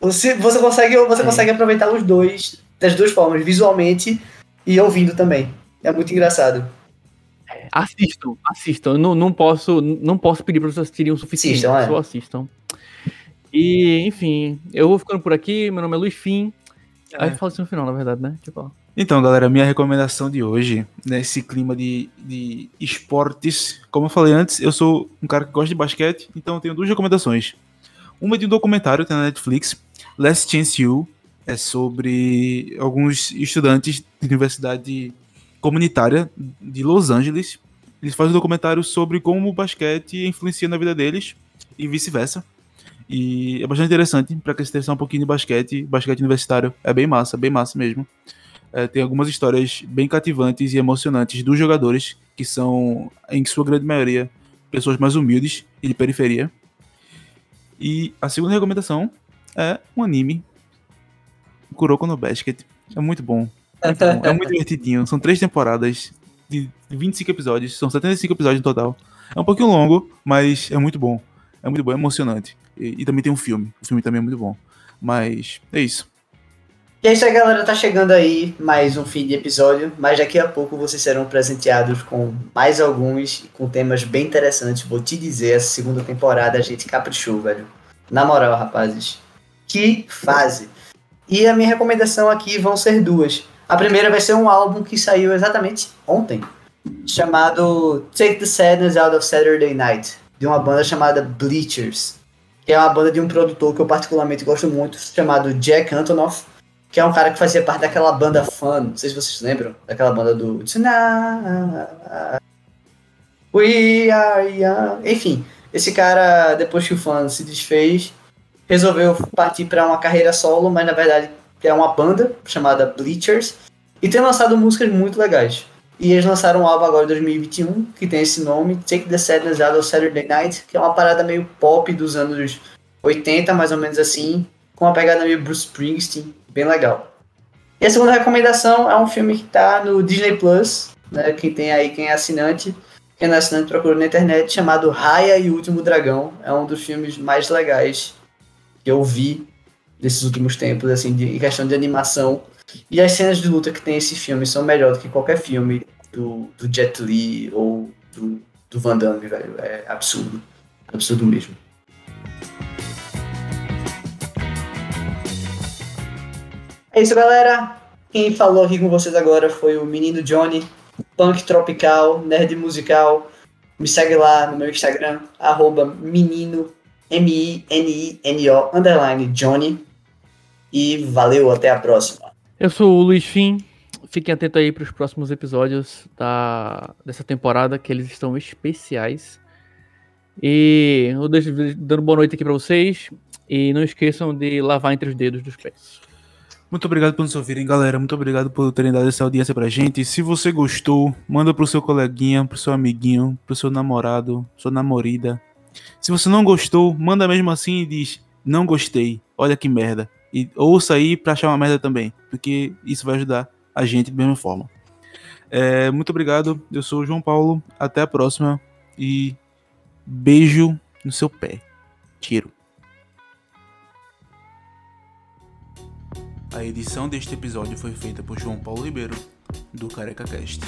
S2: Você, você, consegue, você
S3: É.
S2: consegue aproveitar os dois, das duas formas, visualmente e ouvindo também. É muito engraçado.
S3: Assistam, assistam. Não, não posso, não posso pedir para vocês assistirem o suficiente.
S2: Assistam, é.
S3: Só assistam. E, enfim, eu vou ficando por aqui. Meu nome é Luiz Fim.
S1: É.
S3: Aí fala isso no final, na verdade, né? Tipo,
S1: Então, galera, minha recomendação de hoje, nesse clima de, de esportes, como eu falei antes, eu sou um cara que gosta de basquete, então eu tenho duas recomendações. Uma é de um documentário, tem na Netflix, Last Chance You, é sobre alguns estudantes de universidade comunitária de Los Angeles. Eles fazem um documentário sobre como o basquete influencia na vida deles e vice-versa. E é bastante interessante para quem se interessar um pouquinho de basquete, basquete universitário. É bem massa, bem massa mesmo. É, tem algumas histórias bem cativantes e emocionantes dos jogadores, que são, em sua grande maioria, pessoas mais humildes e de periferia. E a segunda recomendação é um anime, Kuroko no Basket. É muito bom. Muito bom. É muito divertidinho. São três temporadas de 25 episódios, são 75 episódios no total. É um pouquinho longo, mas é muito bom. É muito bom, é emocionante. E, e também tem um filme. O filme também é muito bom. Mas é isso.
S2: E é isso aí, galera. Tá chegando aí mais um fim de episódio, mas daqui a pouco vocês serão presenteados com mais alguns, com temas bem interessantes. Vou te dizer, essa segunda temporada a gente caprichou, velho. Na moral, rapazes. Que fase! E a minha recomendação aqui vão ser duas. A primeira vai ser um álbum que saiu exatamente ontem, chamado Take the Sadness Out of Saturday Night, de uma banda chamada Bleachers, que é uma banda de um produtor que eu particularmente gosto muito, chamado Jack Antonoff, que é um cara que fazia parte daquela banda Fun, não sei se vocês lembram, daquela banda do We Are Young. Enfim, esse cara, depois que o Fun se desfez, resolveu partir para uma carreira solo, mas na verdade é uma banda chamada Bleachers, e tem lançado músicas muito legais. E eles lançaram um álbum agora em 2021, que tem esse nome, Take the Sadness Out of Saturday Night, que é uma parada meio pop dos anos 80, mais ou menos assim, com uma pegada meio Bruce Springsteen, bem legal. E a segunda recomendação é um filme que está no Disney Plus, né, quem tem aí, quem é assinante, quem não é assinante procura na internet, chamado Raya e o Último Dragão. É um dos filmes mais legais que eu vi desses últimos tempos, assim, de, em questão de animação. E as cenas de luta que tem esse filme são melhores do que qualquer filme do, do Jet Li ou do, do Van Damme, velho. É absurdo. Absurdo mesmo. É isso, galera. Quem falou aqui com vocês agora foi o menino Johnny, punk tropical, nerd musical. Me segue lá no meu Instagram, arroba menino M-I-N-I-N-O, underline Johnny. E valeu, até a próxima.
S3: Eu sou o Luiz Fim. Fiquem atentos aí para os próximos episódios da, dessa temporada, que eles estão especiais. E eu deixo dando boa noite aqui para vocês. E não esqueçam de lavar entre os dedos dos pés.
S1: Muito obrigado por nos ouvirem, galera. Muito obrigado por terem dado essa audiência pra gente. Se você gostou, manda pro seu coleguinha, pro seu amiguinho, pro seu namorado, sua namorada, se você não gostou, manda mesmo assim e diz: Não gostei, olha que merda. E ouça aí pra achar uma merda também, porque isso vai ajudar a gente da mesma forma. É, muito obrigado, eu sou o João Paulo, até a próxima e beijo no seu pé. Tiro. A edição deste episódio foi feita por João Paulo Ribeiro, do Careca Cast.